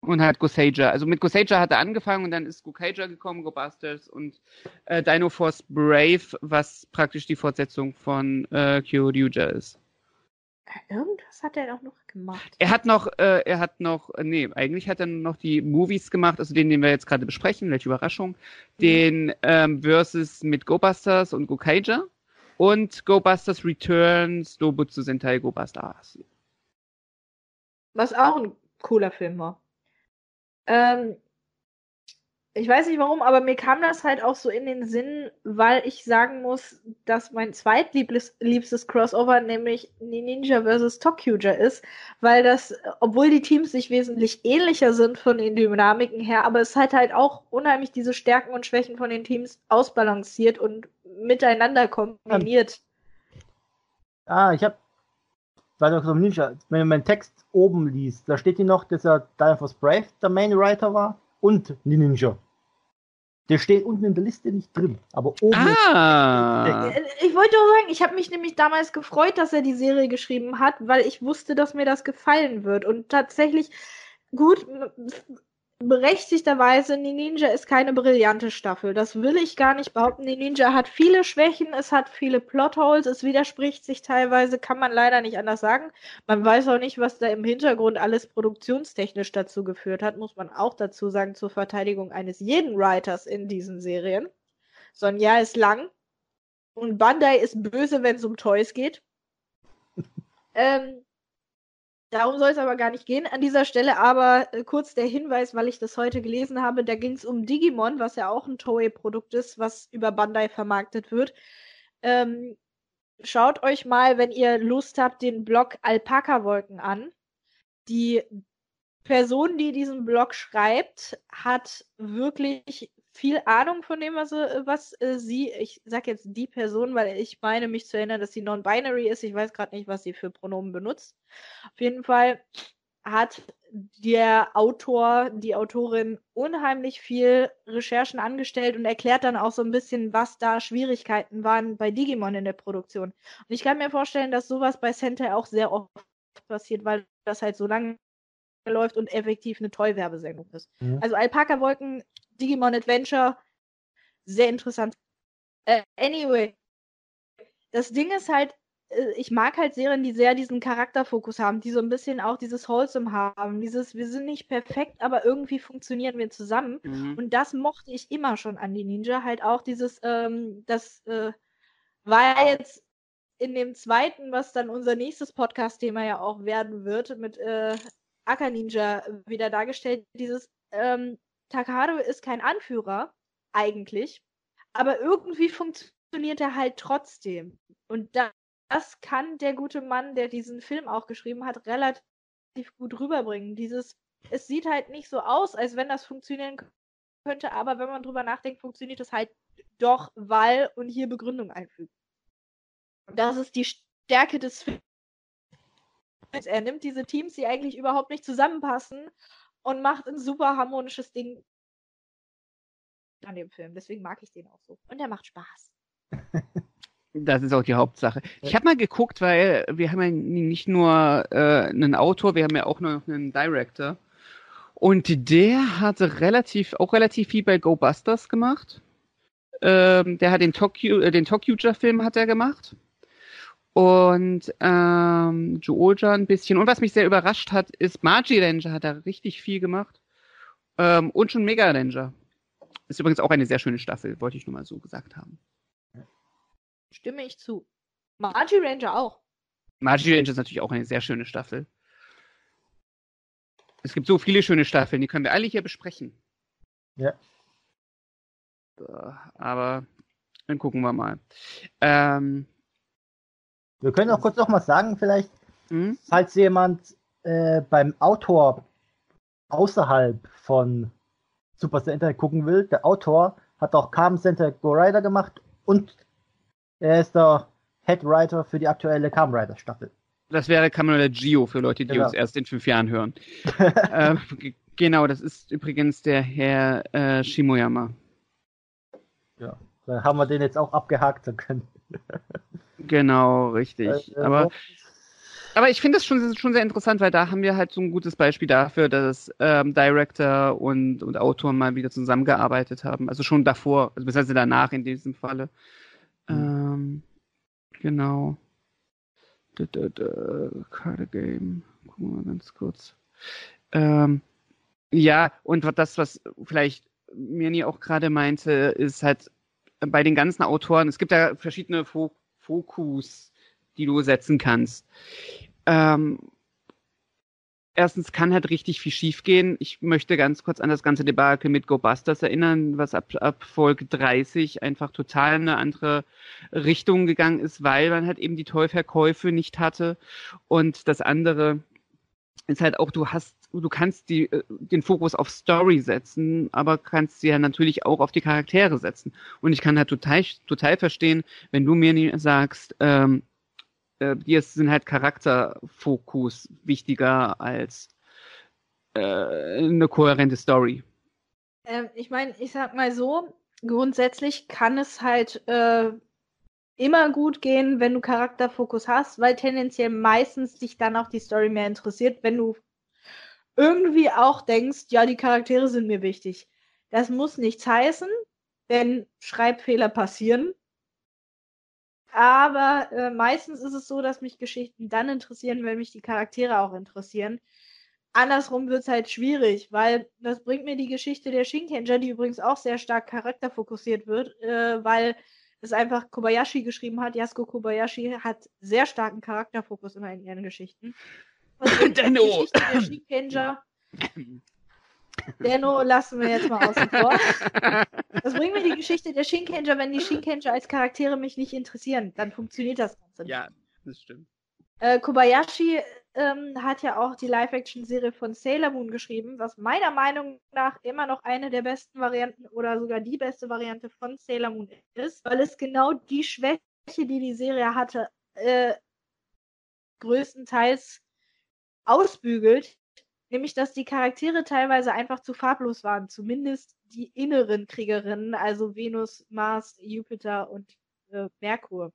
Und halt Gosager. Also mit Gosager hat er angefangen und dann ist Gokager gekommen, Go Busters und äh, Dino Force Brave, was praktisch die Fortsetzung von äh, Kyoryuja ist. Irgendwas hat er doch noch gemacht. Er hat noch, äh, er hat noch, äh, nee, eigentlich hat er noch die Movies gemacht, also den, den wir jetzt gerade besprechen, welche Überraschung. Mhm. Den ähm, Versus mit Go Busters und Gokaija und Go Busters Returns, Dobutsu Sentai Go Busters. Was auch ein cooler Film war. Ähm, ich weiß nicht warum, aber mir kam das halt auch so in den Sinn, weil ich sagen muss, dass mein zweitliebstes Crossover nämlich Ninja vs. Tokyuja ist, weil das, obwohl die Teams sich wesentlich ähnlicher sind von den Dynamiken her, aber es hat halt auch unheimlich diese Stärken und Schwächen von den Teams ausbalanciert und miteinander kombiniert. Ah, ich habe weil du so Ninja, wenn du meinen Text oben liest, da steht hier noch, dass er Force Brave der Main Writer war und Ninja. Der steht unten in der Liste nicht drin, aber oben. Ah. Ich wollte auch sagen, ich habe mich nämlich damals gefreut, dass er die Serie geschrieben hat, weil ich wusste, dass mir das gefallen wird. Und tatsächlich, gut, berechtigterweise, Ninja ist keine brillante Staffel. Das will ich gar nicht behaupten. Ninja hat viele Schwächen, es hat viele Plotholes, es widerspricht sich teilweise, kann man leider nicht anders sagen. Man weiß auch nicht, was da im Hintergrund alles produktionstechnisch dazu geführt hat, muss man auch dazu sagen, zur Verteidigung eines jeden Writers in diesen Serien. Sonja ist lang und Bandai ist böse, wenn es um Toys geht. ähm, Darum soll es aber gar nicht gehen. An dieser Stelle aber äh, kurz der Hinweis, weil ich das heute gelesen habe. Da ging es um Digimon, was ja auch ein Toei-Produkt ist, was über Bandai vermarktet wird. Ähm, schaut euch mal, wenn ihr Lust habt, den Blog Alpaka-Wolken an. Die Person, die diesen Blog schreibt, hat wirklich viel Ahnung von dem, was, äh, was äh, sie, ich sag jetzt die Person, weil ich meine mich zu erinnern, dass sie non-binary ist. Ich weiß gerade nicht, was sie für Pronomen benutzt. Auf jeden Fall hat der Autor, die Autorin unheimlich viel Recherchen angestellt und erklärt dann auch so ein bisschen, was da Schwierigkeiten waren bei Digimon in der Produktion. Und ich kann mir vorstellen, dass sowas bei Sentai auch sehr oft passiert, weil das halt so lange läuft und effektiv eine Toy-Werbesendung ist. Mhm. Also Alpaka-Wolken Digimon Adventure. Sehr interessant. Äh, anyway, das Ding ist halt, äh, ich mag halt Serien, die sehr diesen Charakterfokus haben, die so ein bisschen auch dieses Wholesome haben, dieses, wir sind nicht perfekt, aber irgendwie funktionieren wir zusammen. Mhm. Und das mochte ich immer schon an die Ninja, halt auch dieses, ähm, das äh, war jetzt in dem zweiten, was dann unser nächstes Podcast-Thema ja auch werden wird, mit äh, Aka Ninja wieder dargestellt, dieses, ähm, Takaharu ist kein Anführer, eigentlich, aber irgendwie funktioniert er halt trotzdem. Und das, kann der gute Mann, der diesen Film auch geschrieben hat, relativ gut rüberbringen. Dieses, es sieht halt nicht so aus, als wenn das funktionieren könnte, aber wenn man drüber nachdenkt, funktioniert es halt doch, weil und hier Begründung einfügen. Und das ist die Stärke des Films. Er nimmt diese Teams, die eigentlich überhaupt nicht zusammenpassen und macht ein super harmonisches Ding an dem Film. Deswegen mag ich den auch so. Und er macht Spaß. Das ist auch die Hauptsache. Ich habe mal geguckt, weil wir haben ja nicht nur äh, einen Autor, wir haben ja auch noch einen Director. Und der hatte relativ, auch relativ viel bei Go Busters gemacht. Ähm, der hat den Tokyo, äh, den Tokyuja-Film hat er gemacht. Und ähm, Jooja ein bisschen. Und was mich sehr überrascht hat, ist Magi Ranger hat er richtig viel gemacht. Ähm, und schon Mega Ranger. Ist übrigens auch eine sehr schöne Staffel, wollte ich nur mal so gesagt haben. Stimme ich zu. Magi Ranger auch. Magi Ranger ist natürlich auch eine sehr schöne Staffel. Es gibt so viele schöne Staffeln, die können wir alle hier besprechen. Ja. Aber dann gucken wir mal. Ähm, wir können auch kurz noch mal sagen, vielleicht, hm? falls jemand äh, beim Autor außerhalb von Super Sentai gucken will, der Autor hat auch Carmen Center Go Rider gemacht und er ist der Head Writer für die aktuelle Kamen Rider Staffel. Das wäre Kamala Gio für Leute, die Genau. uns erst in fünf Jahren hören. g- genau, das ist übrigens der Herr äh, Shimoyama. Ja. Dann haben wir den jetzt auch abgehakt. Können, Genau, richtig. äh, Aber Aber ich finde das schon, schon sehr interessant, weil da haben wir halt so ein gutes Beispiel dafür, dass ähm, Director und, und Autor mal wieder zusammengearbeitet haben. Also schon davor, also beziehungsweise danach in diesem Falle. Ähm, genau. Da, da, da, Card Game. Gucken wir mal ganz kurz. Ähm, ja, und das, was vielleicht Mirni auch gerade meinte, ist halt bei den ganzen Autoren, es gibt da verschiedene Fo Fokus, die du setzen kannst. Ähm, erstens kann halt richtig viel schiefgehen. Ich möchte ganz kurz an das ganze Debakel mit Go Busters erinnern, was ab, ab Folge 30 einfach total in eine andere Richtung gegangen ist, weil man halt eben die Tollverkäufe nicht hatte. Und das andere ist halt auch, du hast, du kannst die, äh, den Fokus auf Story setzen, aber kannst sie ja natürlich auch auf die Charaktere setzen. Und ich kann halt total, total verstehen, wenn du mir sagst, ähm, äh, dir sind halt Charakterfokus wichtiger als äh, eine kohärente Story. Ähm, ich meine, ich sag mal so, grundsätzlich kann es halt äh, immer gut gehen, wenn du Charakterfokus hast, weil tendenziell meistens dich dann auch die Story mehr interessiert, wenn du irgendwie auch denkst, ja, die Charaktere sind mir wichtig. Das muss nichts heißen, denn Schreibfehler passieren. Aber äh, meistens ist es so, dass mich Geschichten dann interessieren, wenn mich die Charaktere auch interessieren. Andersrum wird es halt schwierig, weil das bringt mir die Geschichte der Shinkenger, die übrigens auch sehr stark charakterfokussiert wird, äh, weil es einfach Kobayashi geschrieben hat. Yasuko Kobayashi hat sehr starken Charakterfokus immer in ihren Geschichten. Denno. Der. Denno lassen wir jetzt mal außen vor. Das bringt mir die Geschichte der Shinkenger, wenn die Shinkenger als Charaktere mich nicht interessieren, dann funktioniert das Ganze nicht. ja, das stimmt. Äh, Kobayashi ähm, hat ja auch die Live-Action-Serie von Sailor Moon geschrieben, was meiner Meinung nach immer noch eine der besten Varianten oder sogar die beste Variante von Sailor Moon ist, weil es genau die Schwäche, die die Serie hatte, äh, größtenteils ausbügelt, nämlich dass die Charaktere teilweise einfach zu farblos waren, zumindest die inneren Kriegerinnen, also Venus, Mars, Jupiter und äh, Merkur.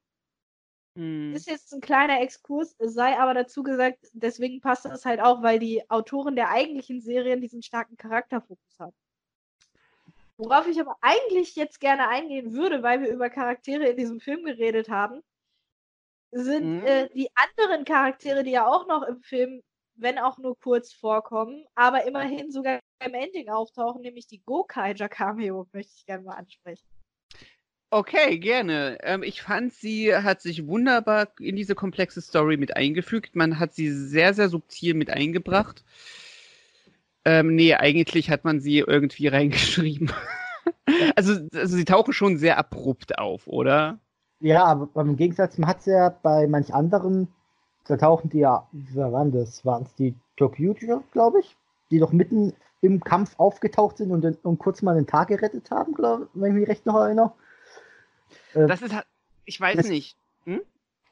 Hm. Ist jetzt ein kleiner Exkurs, sei aber dazu gesagt, deswegen passt das halt auch, weil die Autoren der eigentlichen Serien diesen starken Charakterfokus haben. Worauf ich aber eigentlich jetzt gerne eingehen würde, weil wir über Charaktere in diesem Film geredet haben, sind Mhm. äh, die anderen Charaktere, die ja auch noch im Film, wenn auch nur kurz vorkommen, aber immerhin sogar im Ending auftauchen, nämlich die Gokaiger-Cameo, möchte ich gerne mal ansprechen. Okay, gerne. Ähm, ich fand, sie hat sich wunderbar in diese komplexe Story mit eingefügt. Man hat sie sehr, sehr subtil mit eingebracht. Ähm, nee, eigentlich hat man sie irgendwie reingeschrieben. also, also sie tauchen schon sehr abrupt auf, oder? Ja, aber im Gegensatz, man hat es ja bei manch anderen, da tauchen die ja, wer waren das? Waren es die Tokyuja, glaube ich? Die doch mitten im Kampf aufgetaucht sind und, den- und kurz mal den Tag gerettet haben, glaube wenn ich mich recht noch erinnere. Äh, Das ist, halt- ich weiß Das- nicht.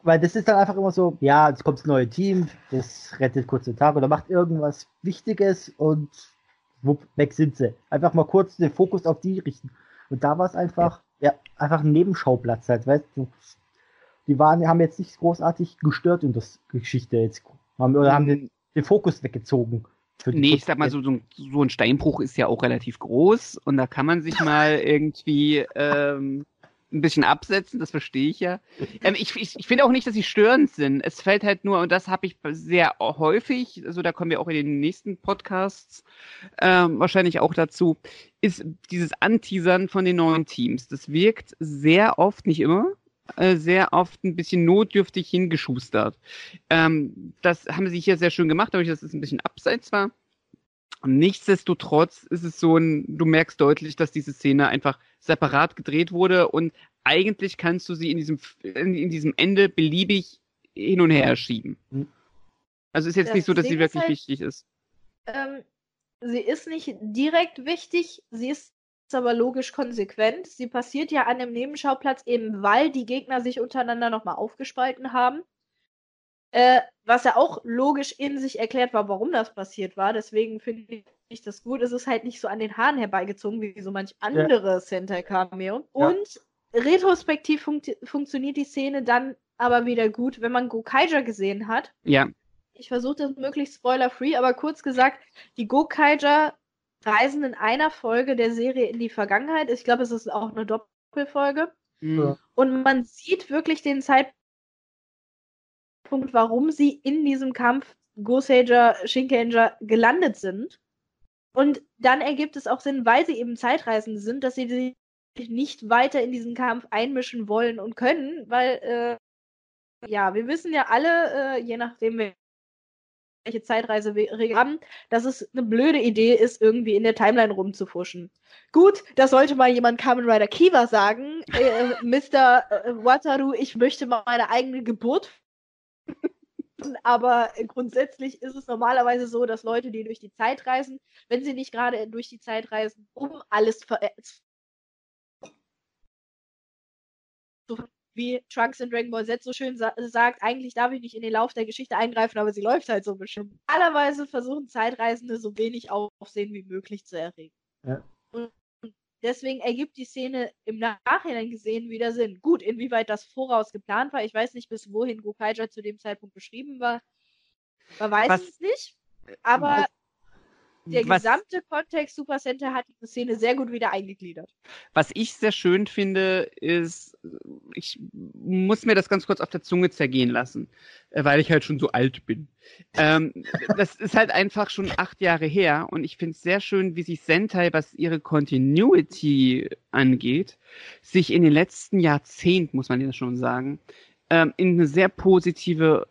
Weil das ist dann einfach immer so, ja, jetzt kommt das neue Team, das rettet kurz den Tag oder macht irgendwas Wichtiges und wupp, weg sind sie. Einfach mal kurz den Fokus auf die richten. Und da war es einfach, ja, einfach ein Nebenschauplatz halt, weißt du. Die waren, haben jetzt nicht großartig gestört in der Geschichte jetzt. Haben, oder haben den, den Fokus weggezogen. Nee, ich sag mal, so, so ein Steinbruch ist ja auch relativ groß und da kann man sich mal irgendwie ähm, ein bisschen absetzen, das verstehe ich ja. Ähm, ich ich, ich finde auch nicht, dass sie störend sind. Es fällt halt nur, und das habe ich sehr häufig, also da kommen wir auch in den nächsten Podcasts ähm, wahrscheinlich auch dazu, ist dieses Anteasern von den neuen Teams. Das wirkt sehr oft, nicht immer, äh, sehr oft ein bisschen notdürftig hingeschustert. Ähm, das haben sie hier sehr schön gemacht, dadurch, dass es ein bisschen abseits war. Nichtsdestotrotz ist es so ein, du merkst deutlich, dass diese Szene einfach separat gedreht wurde und eigentlich kannst du sie in diesem, in, in diesem Ende beliebig hin und her schieben. Mhm. Also ist jetzt Das nicht so, dass sie wirklich halt- wichtig ist. Ähm, sie ist nicht direkt wichtig, sie ist aber logisch konsequent. Sie passiert ja an einem Nebenschauplatz, eben weil die Gegner sich untereinander nochmal aufgespalten haben. Äh, was ja auch logisch in sich erklärt war, warum das passiert war. Deswegen finde ich das gut. Es ist halt nicht so an den Haaren herbeigezogen wie so manch andere ja. Sentai-Cameo. Ja. Und retrospektiv fun funktioniert die Szene dann aber wieder gut, wenn man Gokaija gesehen hat. Ja. Ich versuche das möglichst spoiler-free, aber kurz gesagt, die Gokaija reisen in einer Folge der Serie in die Vergangenheit. Ich glaube, es ist auch eine Doppelfolge. Mhm. Und man sieht wirklich den Zeitpunkt, warum sie in diesem Kampf Gosager, Shinkenger gelandet sind. Und dann ergibt es auch Sinn, weil sie eben Zeitreisende sind, dass sie sich nicht weiter in diesen Kampf einmischen wollen und können, weil äh, ja, wir wissen ja alle, äh, je nachdem, welche Zeitreise wir haben, dass es eine blöde Idee ist, irgendwie in der Timeline rumzufuschen. Gut, das sollte mal jemand Kamen Rider Kiva sagen. Äh, Mr. Äh, Wataru, ich möchte mal meine eigene Geburt. Aber grundsätzlich ist es normalerweise so, dass Leute, die durch die Zeit reisen, wenn sie nicht gerade durch die Zeit reisen, um alles ver wie Trunks in Dragon Ball Z so schön sa sagt, eigentlich darf ich nicht in den Lauf der Geschichte eingreifen, aber sie läuft halt so bestimmt. Normalerweise versuchen Zeitreisende so wenig Aufsehen wie möglich zu erregen. Ja. Und deswegen ergibt die Szene im Nachhinein gesehen wieder Sinn. Gut, inwieweit das voraus geplant war, ich weiß nicht, bis wohin Gokaija zu dem Zeitpunkt beschrieben war. Man weiß Was? es nicht. Aber der was, gesamte Kontext Super Center hat diese Szene sehr gut wieder eingegliedert. Was ich sehr schön finde, ist, ich muss mir das ganz kurz auf der Zunge zergehen lassen, äh, weil ich halt schon so alt bin. ähm, das ist halt einfach schon acht Jahre her und ich finde es sehr schön, wie sich Sentai, was ihre Continuity angeht, sich in den letzten Jahrzehnten, muss man ja schon sagen, ähm, in eine sehr positive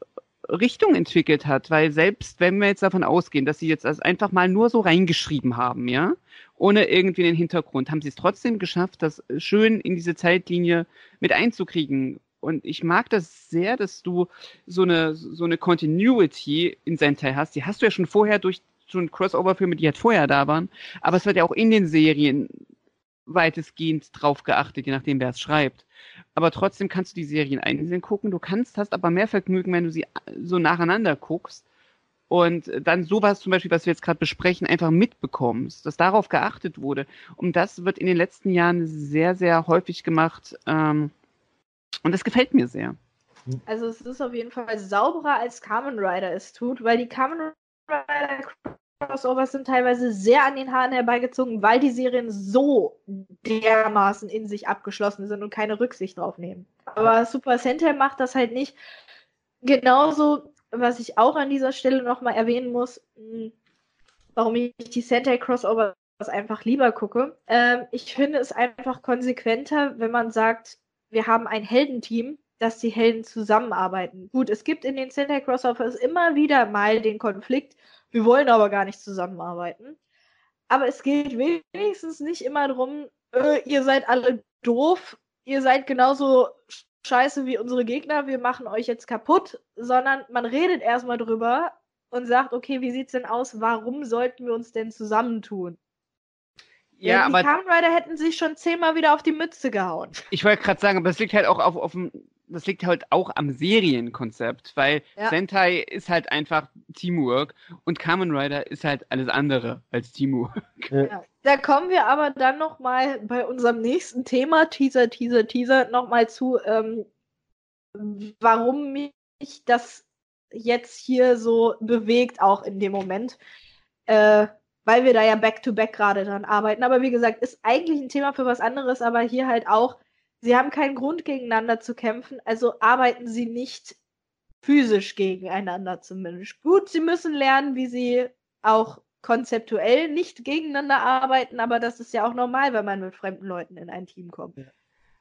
Richtung entwickelt hat, weil selbst wenn wir jetzt davon ausgehen, dass sie jetzt also einfach mal nur so reingeschrieben haben, ja, ohne irgendwie den Hintergrund, haben sie es trotzdem geschafft, das schön in diese Zeitlinie mit einzukriegen. Und ich mag das sehr, dass du so eine, so eine Continuity in Sentai hast. Die hast du ja schon vorher durch schon Crossover-Filme, die halt vorher da waren. Aber es wird ja auch in den Serien weitestgehend drauf geachtet, je nachdem, wer es schreibt. Aber trotzdem kannst du die Serien einzeln gucken. Du kannst, hast aber mehr Vergnügen, wenn du sie so nacheinander guckst und dann sowas zum Beispiel, was wir jetzt gerade besprechen, einfach mitbekommst, dass darauf geachtet wurde. Und das wird in den letzten Jahren sehr, sehr häufig gemacht. Ähm, und das gefällt mir sehr. Also es ist auf jeden Fall sauberer als Kamen Rider es tut, weil die Kamen Rider Crossovers sind teilweise sehr an den Haaren herbeigezogen, weil die Serien so dermaßen in sich abgeschlossen sind und keine Rücksicht drauf nehmen. Aber Super Sentai macht das halt nicht. Genauso, was ich auch an dieser Stelle nochmal erwähnen muss, hm, warum ich die Sentai Crossovers einfach lieber gucke. Ähm, ich finde es einfach konsequenter, wenn man sagt, wir haben ein Heldenteam, dass die Helden zusammenarbeiten. Gut, es gibt in den Sentai Crossovers immer wieder mal den Konflikt, wir wollen aber gar nicht zusammenarbeiten. Aber es geht wenigstens nicht immer darum, äh, ihr seid alle doof, ihr seid genauso scheiße wie unsere Gegner, wir machen euch jetzt kaputt, sondern man redet erstmal drüber und sagt, okay, wie sieht's denn aus, warum sollten wir uns denn zusammentun? Ja, ja aber die Kamen Rider hätten sich schon zehnmal wieder auf die Mütze gehauen. Ich wollte gerade sagen, aber es liegt halt auch auf, auf dem das liegt halt auch am Serienkonzept, weil ja. Sentai ist halt einfach Teamwork und Kamen Rider ist halt alles andere als Teamwork. Ja. Da kommen wir aber dann nochmal bei unserem nächsten Thema, Teaser, Teaser, Teaser, nochmal zu, ähm, warum mich das jetzt hier so bewegt, auch in dem Moment. Äh, weil wir da ja back-to-back gerade dran arbeiten. Aber wie gesagt, ist eigentlich ein Thema für was anderes, aber hier halt auch Sie haben keinen Grund gegeneinander zu kämpfen, also arbeiten sie nicht physisch gegeneinander zumindest. Gut, sie müssen lernen, wie sie auch konzeptuell nicht gegeneinander arbeiten, aber das ist ja auch normal, wenn man mit fremden Leuten in ein Team kommt.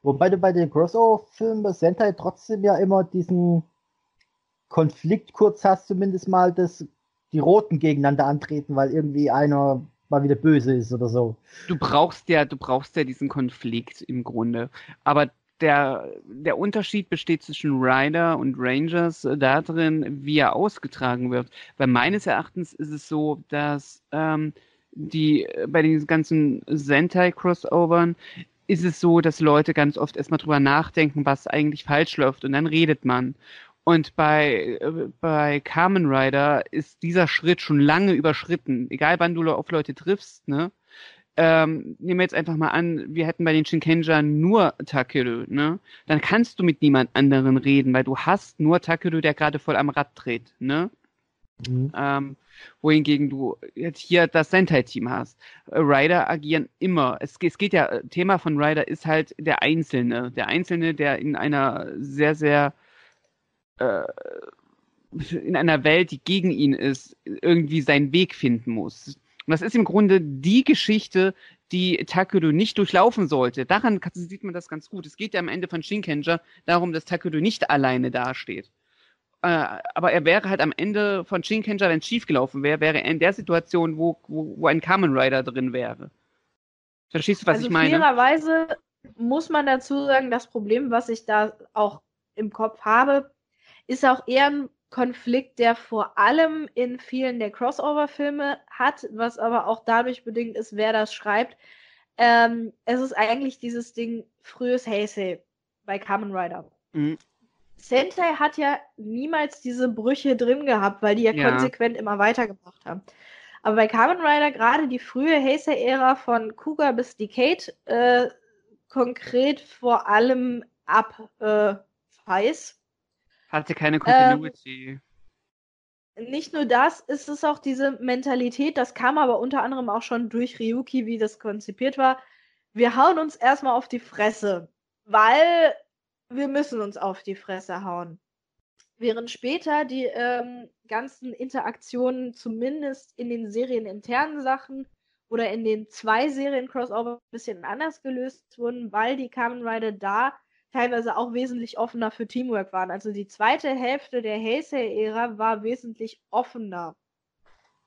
Wobei du bei den Crossover-Filmen bei Sentai trotzdem ja immer diesen Konflikt kurz hast, zumindest mal, dass die Roten gegeneinander antreten, weil irgendwie einer mal wieder böse ist oder so. Du brauchst ja, du brauchst ja diesen Konflikt im Grunde. Aber der, der Unterschied besteht zwischen Rider und Rangers äh, darin, wie er ausgetragen wird. Weil meines Erachtens ist es so, dass ähm, die bei den ganzen Sentai-Crossovern ist es so, dass Leute ganz oft erstmal drüber nachdenken, was eigentlich falsch läuft und dann redet man. Und bei, äh, bei Kamen Rider ist dieser Schritt schon lange überschritten. Egal wann du auf Leute triffst, ne? Ähm, nehmen wir jetzt einfach mal an, wir hätten bei den Shinkenja nur Takeru, ne? Dann kannst du mit niemand anderen reden, weil du hast nur Takeru, der gerade voll am Rad dreht, ne? Mhm. Ähm, wohingegen du jetzt hier das Sentai-Team hast. Rider agieren immer. Es, es geht ja, Thema von Rider ist halt der Einzelne. Der Einzelne, der in einer sehr, sehr äh, in einer Welt, die gegen ihn ist, irgendwie seinen Weg finden muss. Und das ist im Grunde die Geschichte, die Takeru nicht durchlaufen sollte. Daran sieht man das ganz gut. Es geht ja am Ende von Shinkenger darum, dass Takeru nicht alleine dasteht. Äh, aber er wäre halt am Ende von Shinkenger, wenn es schiefgelaufen wäre, wäre er in der Situation, wo, wo, wo ein Kamen Rider drin wäre. Verstehst du, was also ich meine? Fairerweise muss man dazu sagen, das Problem, was ich da auch im Kopf habe, ist auch eher ein Konflikt, der vor allem in vielen der Crossover-Filme hat, was aber auch dadurch bedingt ist, wer das schreibt. Ähm, es ist eigentlich dieses Ding frühes Heisei bei Kamen Rider. Mhm. Sentai hat ja niemals diese Brüche drin gehabt, weil die ja, ja. konsequent immer weitergemacht haben. Aber bei Kamen Rider, gerade die frühe Heisei-Ära von Kuga bis Decade, äh, konkret vor allem ab äh, Feis, hatte keine Continuity. Ähm, nicht nur das, ist es auch diese Mentalität, das kam aber unter anderem auch schon durch Ryuki, wie das konzipiert war. Wir hauen uns erstmal auf die Fresse, weil wir müssen uns auf die Fresse hauen. Während später die ähm, ganzen Interaktionen zumindest in den serieninternen Sachen oder in den zwei Serien Crossover ein bisschen anders gelöst wurden, weil die Kamen Rider da teilweise auch wesentlich offener für Teamwork waren. Also die zweite Hälfte der Heisei-Ära war wesentlich offener.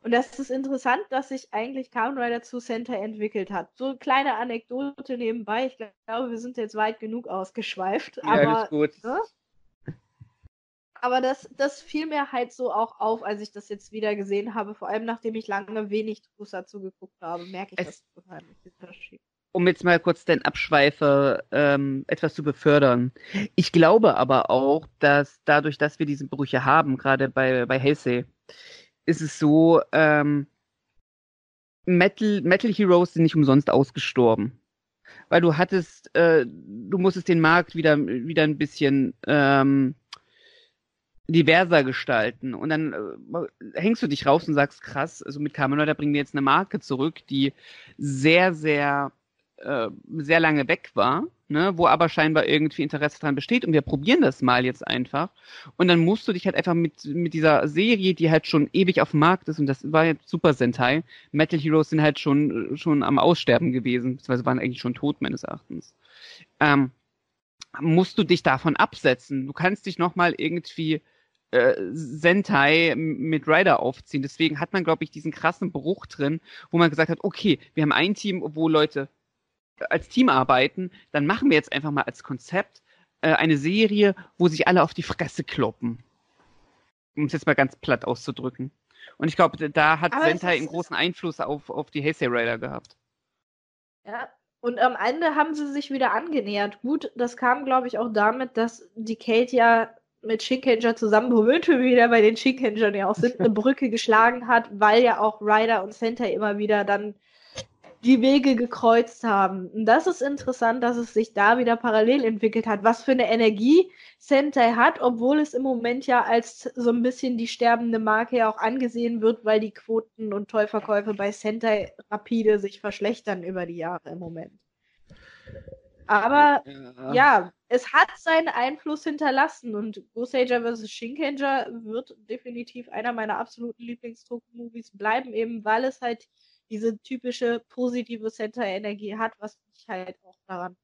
Und das ist interessant, dass sich eigentlich Kamen Rider zu Center entwickelt hat. So eine kleine Anekdote nebenbei. Ich glaube, wir sind jetzt weit genug ausgeschweift. Ja, aber, ist gut. Ne? Aber das, das fiel mir halt so auch auf, als ich das jetzt wieder gesehen habe. Vor allem, nachdem ich lange wenig Trusa zugeguckt habe, merke ich es, das unheimlich, den Unterschied um jetzt mal kurz den Abschweifer ähm, etwas zu befördern. Ich glaube aber auch, dass dadurch, dass wir diese Brüche haben, gerade bei, bei Heisei, ist es so, ähm, Metal, Metal Heroes sind nicht umsonst ausgestorben. Weil du hattest, äh, du musstest den Markt wieder, wieder ein bisschen ähm, diverser gestalten. Und dann äh, hängst du dich raus und sagst, krass, also mit Kamen da bringen wir jetzt eine Marke zurück, die sehr, sehr äh, sehr lange weg war, ne, wo aber scheinbar irgendwie Interesse dran besteht und wir probieren das mal jetzt einfach. Und dann musst du dich halt einfach mit, mit dieser Serie, die halt schon ewig auf dem Markt ist, und das war jetzt Super Sentai, Metal Heroes sind halt schon, schon am Aussterben gewesen, beziehungsweise waren eigentlich schon tot, meines Erachtens. Ähm, musst du dich davon absetzen. Du kannst dich nochmal irgendwie äh, Sentai mit Rider aufziehen. Deswegen hat man, glaube ich, diesen krassen Bruch drin, wo man gesagt hat, okay, wir haben ein Team, wo Leute als Team arbeiten, dann machen wir jetzt einfach mal als Konzept äh, eine Serie, wo sich alle auf die Fresse kloppen. Um es jetzt mal ganz platt auszudrücken. Und ich glaube, da hat Aber Sentai einen großen Einfluss auf, auf die Heisei Rider gehabt. Ja, und am Ende haben sie sich wieder angenähert. Gut, das kam, glaube ich, auch damit, dass die Kate ja mit Shinkenger zusammen, womit wir wieder bei den Shinkengern ja auch sind, eine Brücke geschlagen hat, weil ja auch Rider und Sentai immer wieder dann die Wege gekreuzt haben. Und das ist interessant, dass es sich da wieder parallel entwickelt hat. Was für eine Energie Sentai hat, obwohl es im Moment ja als so ein bisschen die sterbende Marke ja auch angesehen wird, weil die Quoten und Tollverkäufe bei Sentai rapide sich verschlechtern über die Jahre im Moment. Aber ja. ja, es hat seinen Einfluss hinterlassen und Gosager vs. Shinkenger wird definitiv einer meiner absoluten Lieblingsdruck-Movies bleiben, eben weil es halt diese typische positive Center-Energie hat, was mich halt auch daran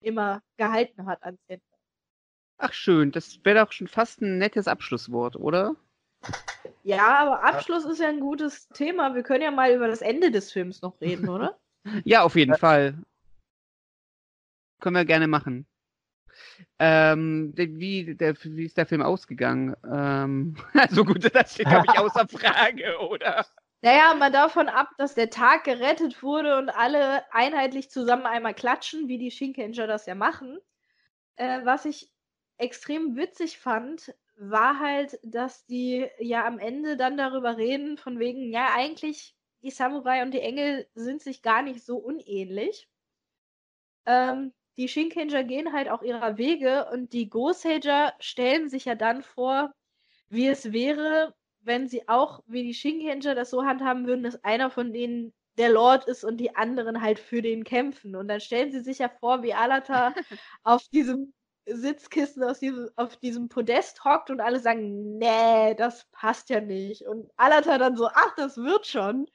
immer gehalten hat an Center. Ach schön, das wäre doch schon fast ein nettes Abschlusswort, oder? Ja, aber Abschluss ist ja ein gutes Thema. Wir können ja mal über das Ende des Films noch reden, oder? ja, auf jeden Fall. Können wir gerne machen. Ähm, wie, der, wie ist der Film ausgegangen? Ähm, also gut, das steht, glaube ich, außer Frage, oder? Naja, mal davon ab, dass der Tag gerettet wurde und alle einheitlich zusammen einmal klatschen, wie die Shinkenger das ja machen. Äh, was ich extrem witzig fand, war halt, dass die ja am Ende dann darüber reden, von wegen, ja, eigentlich die Samurai und die Engel sind sich gar nicht so unähnlich. Ähm, die Shinkenger gehen halt auch ihrer Wege und die Gosager stellen sich ja dann vor, wie es wäre, wenn sie auch wie die Shinkenger das so handhaben würden, dass einer von denen der Lord ist und die anderen halt für den kämpfen. Und dann stellen sie sich ja vor, wie Alata auf diesem Sitzkissen aus diesem, auf diesem Podest hockt und alle sagen, nee, das passt ja nicht. Und Alata dann so, ach, das wird schon.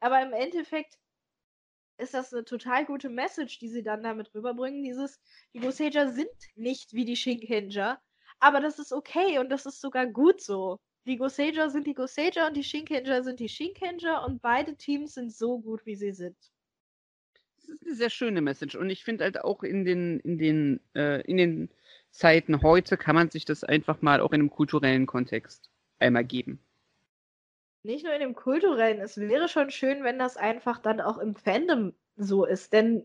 Aber im Endeffekt ist das eine total gute Message, die sie dann damit rüberbringen. Dieses, die Gosager sind nicht wie die Shinkenger, aber das ist okay und das ist sogar gut so. Die Gosager sind die Gosager und die Shinkenger sind die Shinkenger und beide Teams sind so gut, wie sie sind ist eine sehr schöne Message. Und ich finde halt auch in den, in den, äh, in den Zeiten heute kann man sich das einfach mal auch in einem kulturellen Kontext einmal geben. Nicht nur in dem kulturellen, es wäre schon schön, wenn das einfach dann auch im Fandom so ist. Denn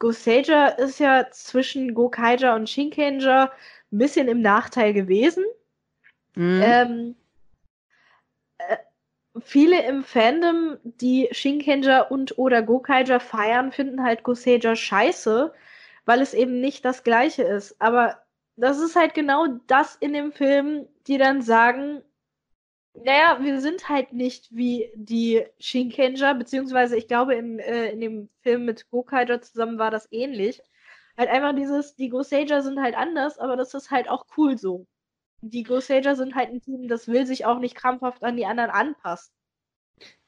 Goseija ist ja zwischen Gokaija und Shinkenger ein bisschen im Nachteil gewesen. Mhm. Ähm, äh, viele im Fandom, die Shinkenger und oder Gokaiger feiern, finden halt Goseija scheiße, weil es eben nicht das gleiche ist. Aber das ist halt genau das in dem Film, die dann sagen, naja, wir sind halt nicht wie die Shinkenger, beziehungsweise ich glaube, in, äh, in dem Film mit Gokaiger zusammen war das ähnlich. Halt einfach dieses, die Goseija sind halt anders, aber das ist halt auch cool so die Gosager sind halt ein Team, das will sich auch nicht krampfhaft an die anderen anpassen.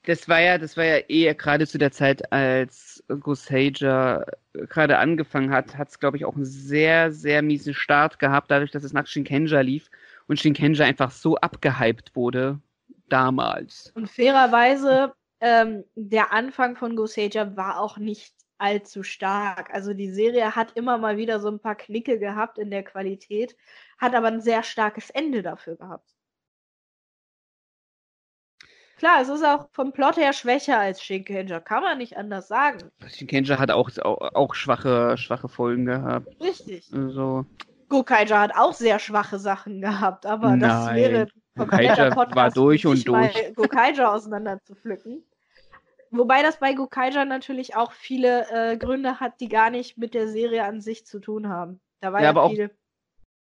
Das war ja, das war ja eher gerade zu der Zeit, als Gosager gerade angefangen hat, hat es, glaube ich, auch einen sehr, sehr miesen Start gehabt, dadurch, dass es nach Shinkenja lief und Shinkenja einfach so abgehypt wurde damals. Und fairerweise, ähm, der Anfang von Gosager war auch nicht allzu stark. Also die Serie hat immer mal wieder so ein paar Knicke gehabt in der Qualität, hat aber ein sehr starkes Ende dafür gehabt. Klar, es ist auch vom Plot her schwächer als Shinkenger, kann man nicht anders sagen. Shinkenger hat auch, auch, auch, schwache, schwache Folgen gehabt. Richtig. Also. Gokaiger hat auch sehr schwache Sachen gehabt, aber Nein. das wäre Gokaiger war durch und durch. Gokaiger auseinander zu pflücken. Wobei das bei Gokaiger natürlich auch viele äh, Gründe hat, die gar nicht mit der Serie an sich zu tun haben. Da war ja, ja viel.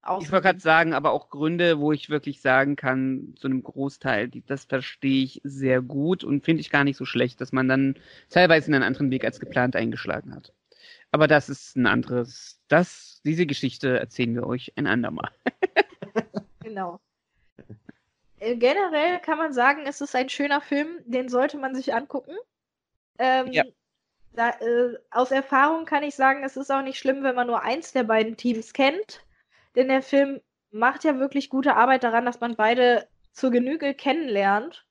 Auch, ich wollte gerade sagen, aber auch Gründe, wo ich wirklich sagen kann, zu einem Großteil, das verstehe ich sehr gut und finde ich gar nicht so schlecht, dass man dann teilweise einen anderen Weg als geplant eingeschlagen hat. Aber das ist ein anderes, das, diese Geschichte erzählen wir euch ein andermal. genau. Äh, generell kann man sagen, es ist ein schöner Film, den sollte man sich angucken. Ähm, ja. Da, äh, aus Erfahrung kann ich sagen, es ist auch nicht schlimm, wenn man nur eins der beiden Teams kennt. Denn der Film macht ja wirklich gute Arbeit daran, dass man beide zur Genüge kennenlernt.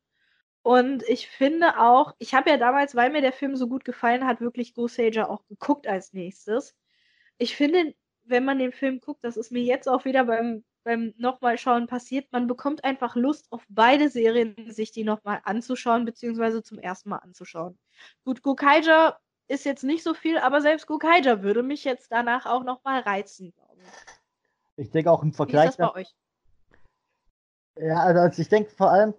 Und ich finde auch, ich habe ja damals, weil mir der Film so gut gefallen hat, wirklich Go Sager auch geguckt als nächstes. Ich finde, wenn man den Film guckt, das ist mir jetzt auch wieder beim, beim nochmal schauen passiert, man bekommt einfach Lust auf beide Serien, sich die nochmal anzuschauen, beziehungsweise zum ersten Mal anzuschauen. Gut, Gokaiger ist jetzt nicht so viel, aber selbst Gokaiger würde mich jetzt danach auch nochmal reizen, glaube ich. Ich denke auch im Vergleich. Wie ist das bei euch? Ja, also ich denke vor allem,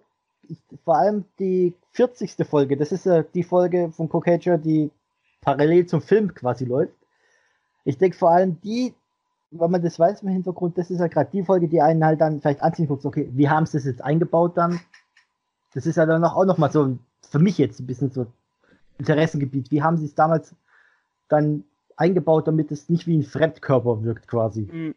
vor allem die 40. Folge, das ist ja die Folge von Gokaiger, die parallel zum Film quasi läuft. Ich denke vor allem die, wenn man das weiß im Hintergrund, das ist ja gerade die Folge, die einen halt dann vielleicht anziehen guckt, okay, wie haben sie das jetzt eingebaut dann? Das ist ja dann auch noch mal so für mich jetzt ein bisschen so Interessengebiet. Wie haben sie es damals dann eingebaut, damit es nicht wie ein Fremdkörper wirkt quasi? Mhm.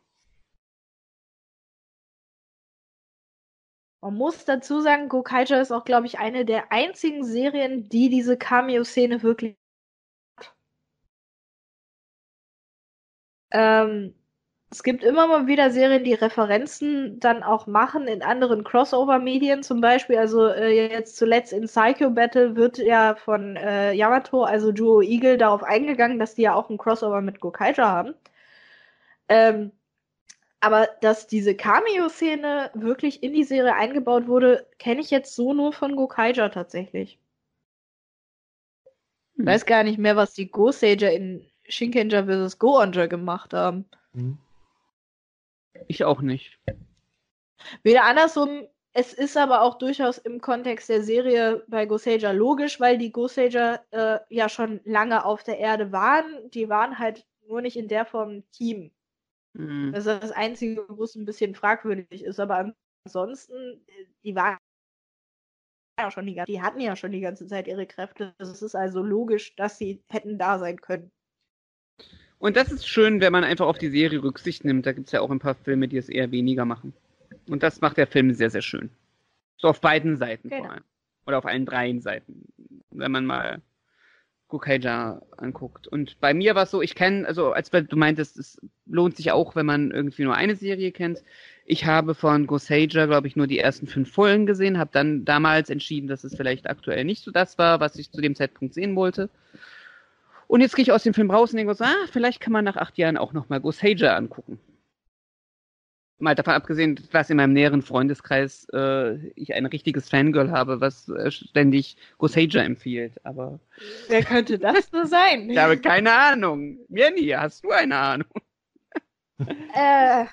Man muss dazu sagen, Gokaiger ist auch, glaube ich, eine der einzigen Serien, die diese Cameo-Szene wirklich. Ähm, es gibt immer mal wieder Serien, die Referenzen dann auch machen in anderen Crossover-Medien, zum Beispiel, also äh, jetzt zuletzt in Psycho Battle wird ja von äh, Yamato, also Duo Eagle, darauf eingegangen, dass die ja auch ein Crossover mit Gokaiger haben. Ähm, aber dass diese Cameo-Szene wirklich in die Serie eingebaut wurde, kenne ich jetzt so nur von Gokaiger tatsächlich. Hm. Weiß gar nicht mehr, was die Go-Sager in Shinkenger vs. Go-Onger gemacht haben. Hm. Ich auch nicht. Wieder andersrum, es ist aber auch durchaus im Kontext der Serie bei Gosager logisch, weil die Gosager äh, ja schon lange auf der Erde waren. Die waren halt nur nicht in der Form ein Team. Mhm. Das ist das Einzige, wo es ein bisschen fragwürdig ist. Aber ansonsten, die waren ja schon die, gan- die hatten ja schon die ganze Zeit ihre Kräfte. Es ist also logisch, dass sie hätten da sein können. Und das ist schön, wenn man einfach auf die Serie Rücksicht nimmt. Da gibt es ja auch ein paar Filme, die es eher weniger machen. Und das macht der Film sehr, sehr schön. So auf beiden Seiten Genau. vor allem. Oder auf allen dreien Seiten. Wenn man mal Kukaija anguckt. Und bei mir war es so, ich kenne, also als du meintest, es lohnt sich auch, wenn man irgendwie nur eine Serie kennt. Ich habe von Gosager, glaube ich, nur die ersten fünf Folgen gesehen, habe dann damals entschieden, dass es vielleicht aktuell nicht so das war, was ich zu dem Zeitpunkt sehen wollte. Und jetzt gehe ich aus dem Film raus und denke so, ah, vielleicht kann man nach acht Jahren auch nochmal Gosager angucken. Mal davon abgesehen, was in meinem näheren Freundeskreis äh, ich ein richtiges Fangirl habe, was äh, ständig Gosager empfiehlt. Aber Wer könnte das nur sein? ich habe keine Ahnung. Jenny, hast du eine Ahnung? Äh,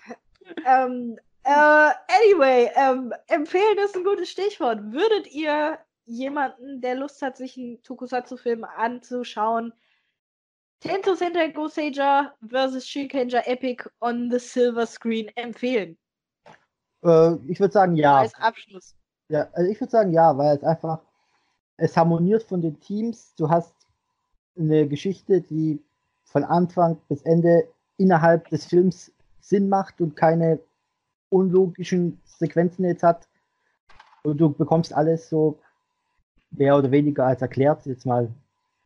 ähm, äh, anyway, ähm, empfehlen ist ein gutes Stichwort. Würdet ihr jemanden, der Lust hat, sich einen Tokusatsu-Film anzuschauen, Tento Sentai Gosager vs. Shinkenger Epic on the Silver Screen empfehlen? Äh, ich würde sagen, ja. Als Abschluss. Ja, also ich würde sagen, ja, weil es einfach, es harmoniert von den Teams. Du hast eine Geschichte, die von Anfang bis Ende innerhalb des Films Sinn macht und keine unlogischen Sequenzen jetzt hat. Und du bekommst alles so mehr oder weniger als erklärt. Jetzt mal,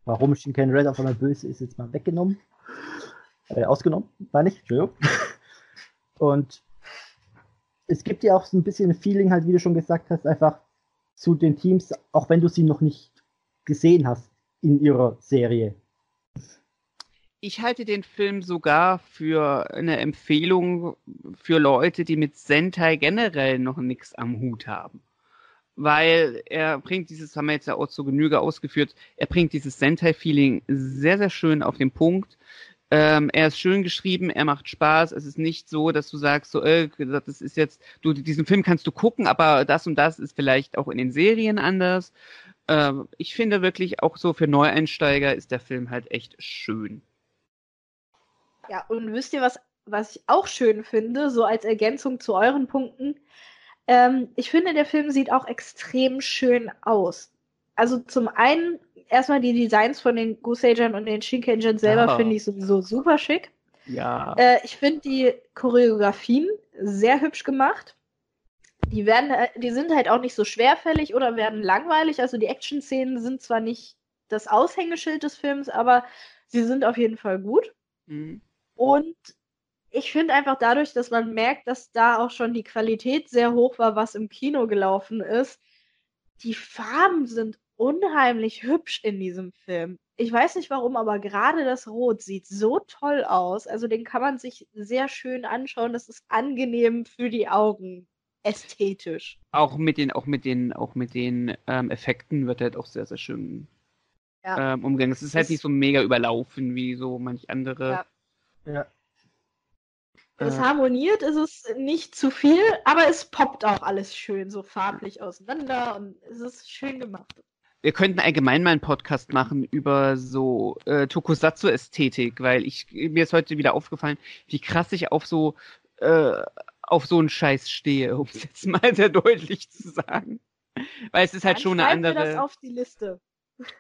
warum Shinken Red auf einmal böse ist, jetzt mal weggenommen. Äh, ausgenommen, meine ich. Entschuldigung. Und es gibt ja auch so ein bisschen ein Feeling, halt, wie du schon gesagt hast, einfach zu den Teams, auch wenn du sie noch nicht gesehen hast in ihrer Serie. Ich halte den Film sogar für eine Empfehlung für Leute, die mit Sentai generell noch nichts am Hut haben. Weil er bringt dieses, haben wir jetzt ja auch zur Genüge ausgeführt, er bringt dieses Sentai-Feeling sehr, sehr schön auf den Punkt. Ähm, er ist schön geschrieben, er macht Spaß. Es ist nicht so, dass du sagst, so, äh, das ist jetzt, du, diesen Film kannst du gucken, aber das und das ist vielleicht auch in den Serien anders. Ähm, ich finde wirklich auch so für Neueinsteiger ist der Film halt echt schön. Ja, und wisst ihr, was, was ich auch schön finde, so als Ergänzung zu euren Punkten? Ähm, ich finde, der Film sieht auch extrem schön aus. Also zum einen erstmal die Designs von den Goosagern und den Shinkenjin selber Ja. finde ich sowieso super schick. Ja. Äh, ich finde die Choreografien sehr hübsch gemacht. Die werden, äh, die sind halt auch nicht so schwerfällig oder werden langweilig. Also die Action-Szenen sind zwar nicht das Aushängeschild des Films, aber sie sind auf jeden Fall gut. Mhm. Und ich finde einfach dadurch, dass man merkt, dass da auch schon die Qualität sehr hoch war, was im Kino gelaufen ist. Die Farben sind unheimlich hübsch in diesem Film. Ich weiß nicht warum, aber gerade das Rot sieht so toll aus. Also den kann man sich sehr schön anschauen. Das ist angenehm für die Augen. Ästhetisch. Auch mit den, auch mit den, auch mit den ähm, Effekten wird halt auch sehr, sehr schön Ja. ähm, umgegangen. Es ist halt Es- nicht so mega überlaufen wie so manch andere. Ja. Ja. Es Äh. harmoniert, es ist nicht zu viel, aber es poppt auch alles schön so farblich auseinander und es ist schön gemacht. Wir könnten allgemein mal einen Podcast machen über so äh, Tokusatsu-Ästhetik, weil ich mir ist heute wieder aufgefallen, wie krass ich auf so äh, auf so einen Scheiß stehe, um es jetzt mal sehr deutlich zu sagen. Weil es ist halt Dann schon eine schreiben wir andere das auf die Liste.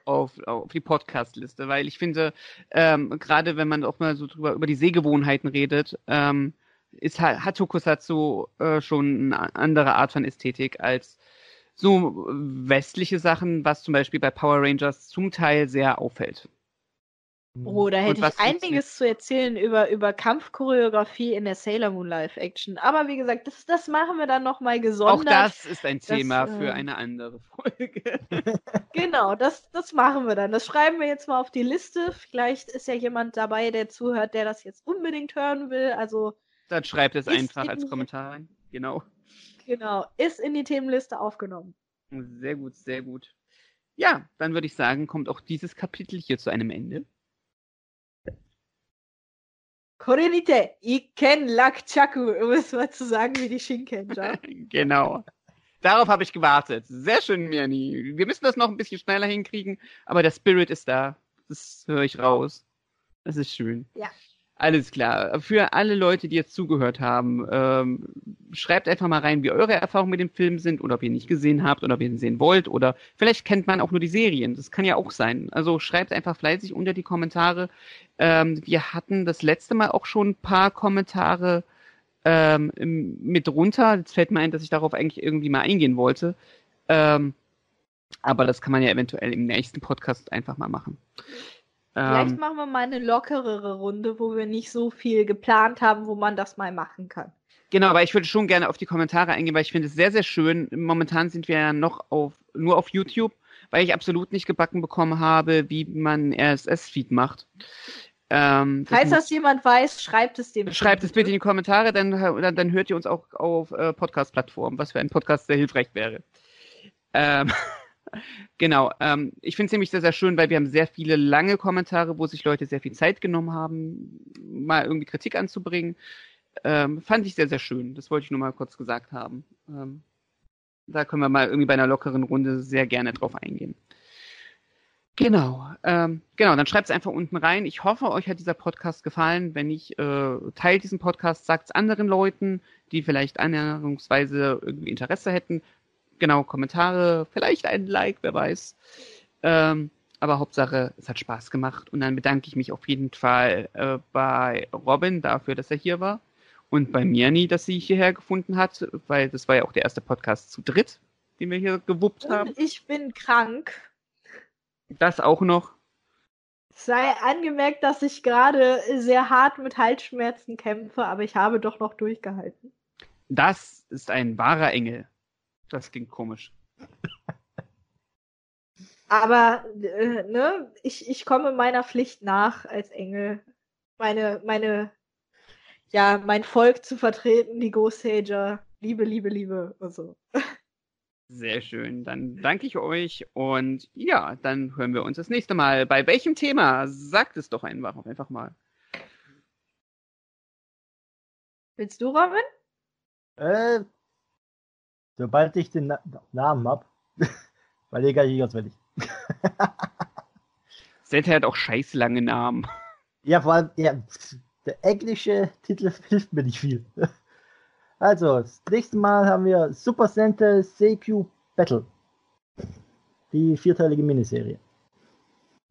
Auf, auf die Podcast-Liste, weil ich finde, ähm, gerade wenn man auch mal so drüber über die Sehgewohnheiten redet, ähm, ist ha- hat Tokusatsu äh, schon eine andere Art von Ästhetik als so westliche Sachen, was zum Beispiel bei Power Rangers zum Teil sehr auffällt. Oh, da hätte ich einiges zu erzählen über, über Kampfchoreografie in der Sailor Moon Live-Action. Aber wie gesagt, das, das machen wir dann nochmal Auch gesondert. das ist ein Thema äh, für eine andere Folge. Genau, das, das machen wir dann. Das schreiben wir jetzt mal auf die Liste. Vielleicht ist ja jemand dabei, der zuhört, der das jetzt unbedingt hören will. Also, Dann schreibt es einfach als Kommentar rein. Genau. genau, ist in die Themenliste aufgenommen. Sehr gut, sehr gut. Ja, dann würde ich sagen, kommt auch dieses Kapitel hier zu einem Ende. Korenite, Iken Lakchaku, um es mal zu sagen wie die Shinkenja. genau. Darauf habe ich gewartet. Sehr schön, Mirni. Wir müssen das noch ein bisschen schneller hinkriegen, aber der Spirit ist da. Das höre ich raus. Das ist schön. Ja. Alles klar. Für alle Leute, die jetzt zugehört haben, ähm, schreibt einfach mal rein, wie eure Erfahrungen mit dem Film sind oder ob ihr ihn nicht gesehen habt oder ob ihr ihn sehen wollt oder vielleicht kennt man auch nur die Serien. Das kann ja auch sein. Also schreibt einfach fleißig unter die Kommentare. Ähm, wir hatten das letzte Mal auch schon ein paar Kommentare ähm, mit runter. Jetzt fällt mir ein, dass ich darauf eigentlich irgendwie mal eingehen wollte. Ähm, aber das kann man ja eventuell im nächsten Podcast einfach mal machen. Vielleicht ähm, machen wir mal eine lockerere Runde, wo wir nicht so viel geplant haben, wo man das mal machen kann. Genau, aber ich würde schon gerne auf die Kommentare eingehen, weil ich finde es sehr, sehr schön. Momentan sind wir ja noch auf, nur auf YouTube, weil ich absolut nicht gebacken bekommen habe, wie man RSS-Feed macht. Ähm, das Falls das jemand weiß, schreibt es dem. Schreibt es bitte in die Kommentare, dann, dann, dann hört ihr uns auch auf äh, Podcast-Plattformen, was für ein Podcast sehr hilfreich wäre. Ähm, Genau, ähm, ich finde es nämlich sehr, sehr schön, weil wir haben sehr viele lange Kommentare, wo sich Leute sehr viel Zeit genommen haben, mal irgendwie Kritik anzubringen. Ähm, fand ich sehr, sehr schön. Das wollte ich nur mal kurz gesagt haben. Ähm, da können wir mal irgendwie bei einer lockeren Runde sehr gerne drauf eingehen. Genau, ähm, genau, dann schreibt es einfach unten rein. Ich hoffe, euch hat dieser Podcast gefallen. Wenn nicht, äh, teilt diesen Podcast, sagt es anderen Leuten, die vielleicht annäherungsweise irgendwie Interesse hätten genau, Kommentare, vielleicht ein Like, wer weiß. Ähm, aber Hauptsache, es hat Spaß gemacht. Und dann bedanke ich mich auf jeden Fall äh, bei Robin dafür, dass er hier war. Und bei Mirni, dass sie hierher gefunden hat, weil das war ja auch der erste Podcast zu dritt, den wir hier gewuppt Und haben. Ich bin krank. Das auch noch. Sei angemerkt, dass ich gerade sehr hart mit Halsschmerzen kämpfe, aber ich habe doch noch durchgehalten. Das ist ein wahrer Engel. Das klingt komisch. Aber äh, ne, ich, ich komme meiner Pflicht nach als Engel. Meine, meine, ja, mein Volk zu vertreten, die Ghost Sager. Liebe, Liebe, Liebe und so. Sehr schön. Dann danke ich euch und ja, dann hören wir uns das nächste Mal. Bei welchem Thema? Sagt es doch einfach, einfach mal. Willst du, Robin? Äh, Sobald ich den Na Namen hab, überlege ich auswendig. Zelda hat auch scheiß lange Namen. Ja, vor allem, ja, der englische Titel hilft mir nicht viel. Also, das nächste Mal haben wir Super Sentai Seikyu Battle. Die vierteilige Miniserie.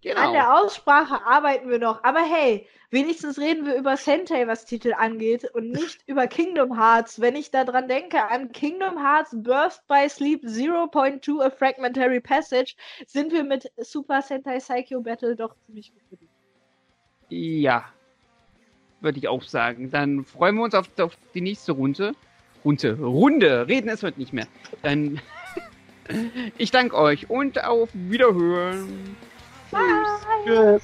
Genau. An der Aussprache arbeiten wir noch. Aber hey, wenigstens reden wir über Sentai, was Titel angeht, und nicht über Kingdom Hearts. Wenn ich daran denke, an Kingdom Hearts Birth by Sleep 0.2 A Fragmentary Passage, sind wir mit Super Sentai Psycho Battle doch ziemlich gut bedient. Ja, würde ich auch sagen. Dann freuen wir uns auf, auf die nächste Runde. Runde, Runde, reden es heute nicht mehr. Dann ich danke euch und auf Wiederhören. Bye. Good.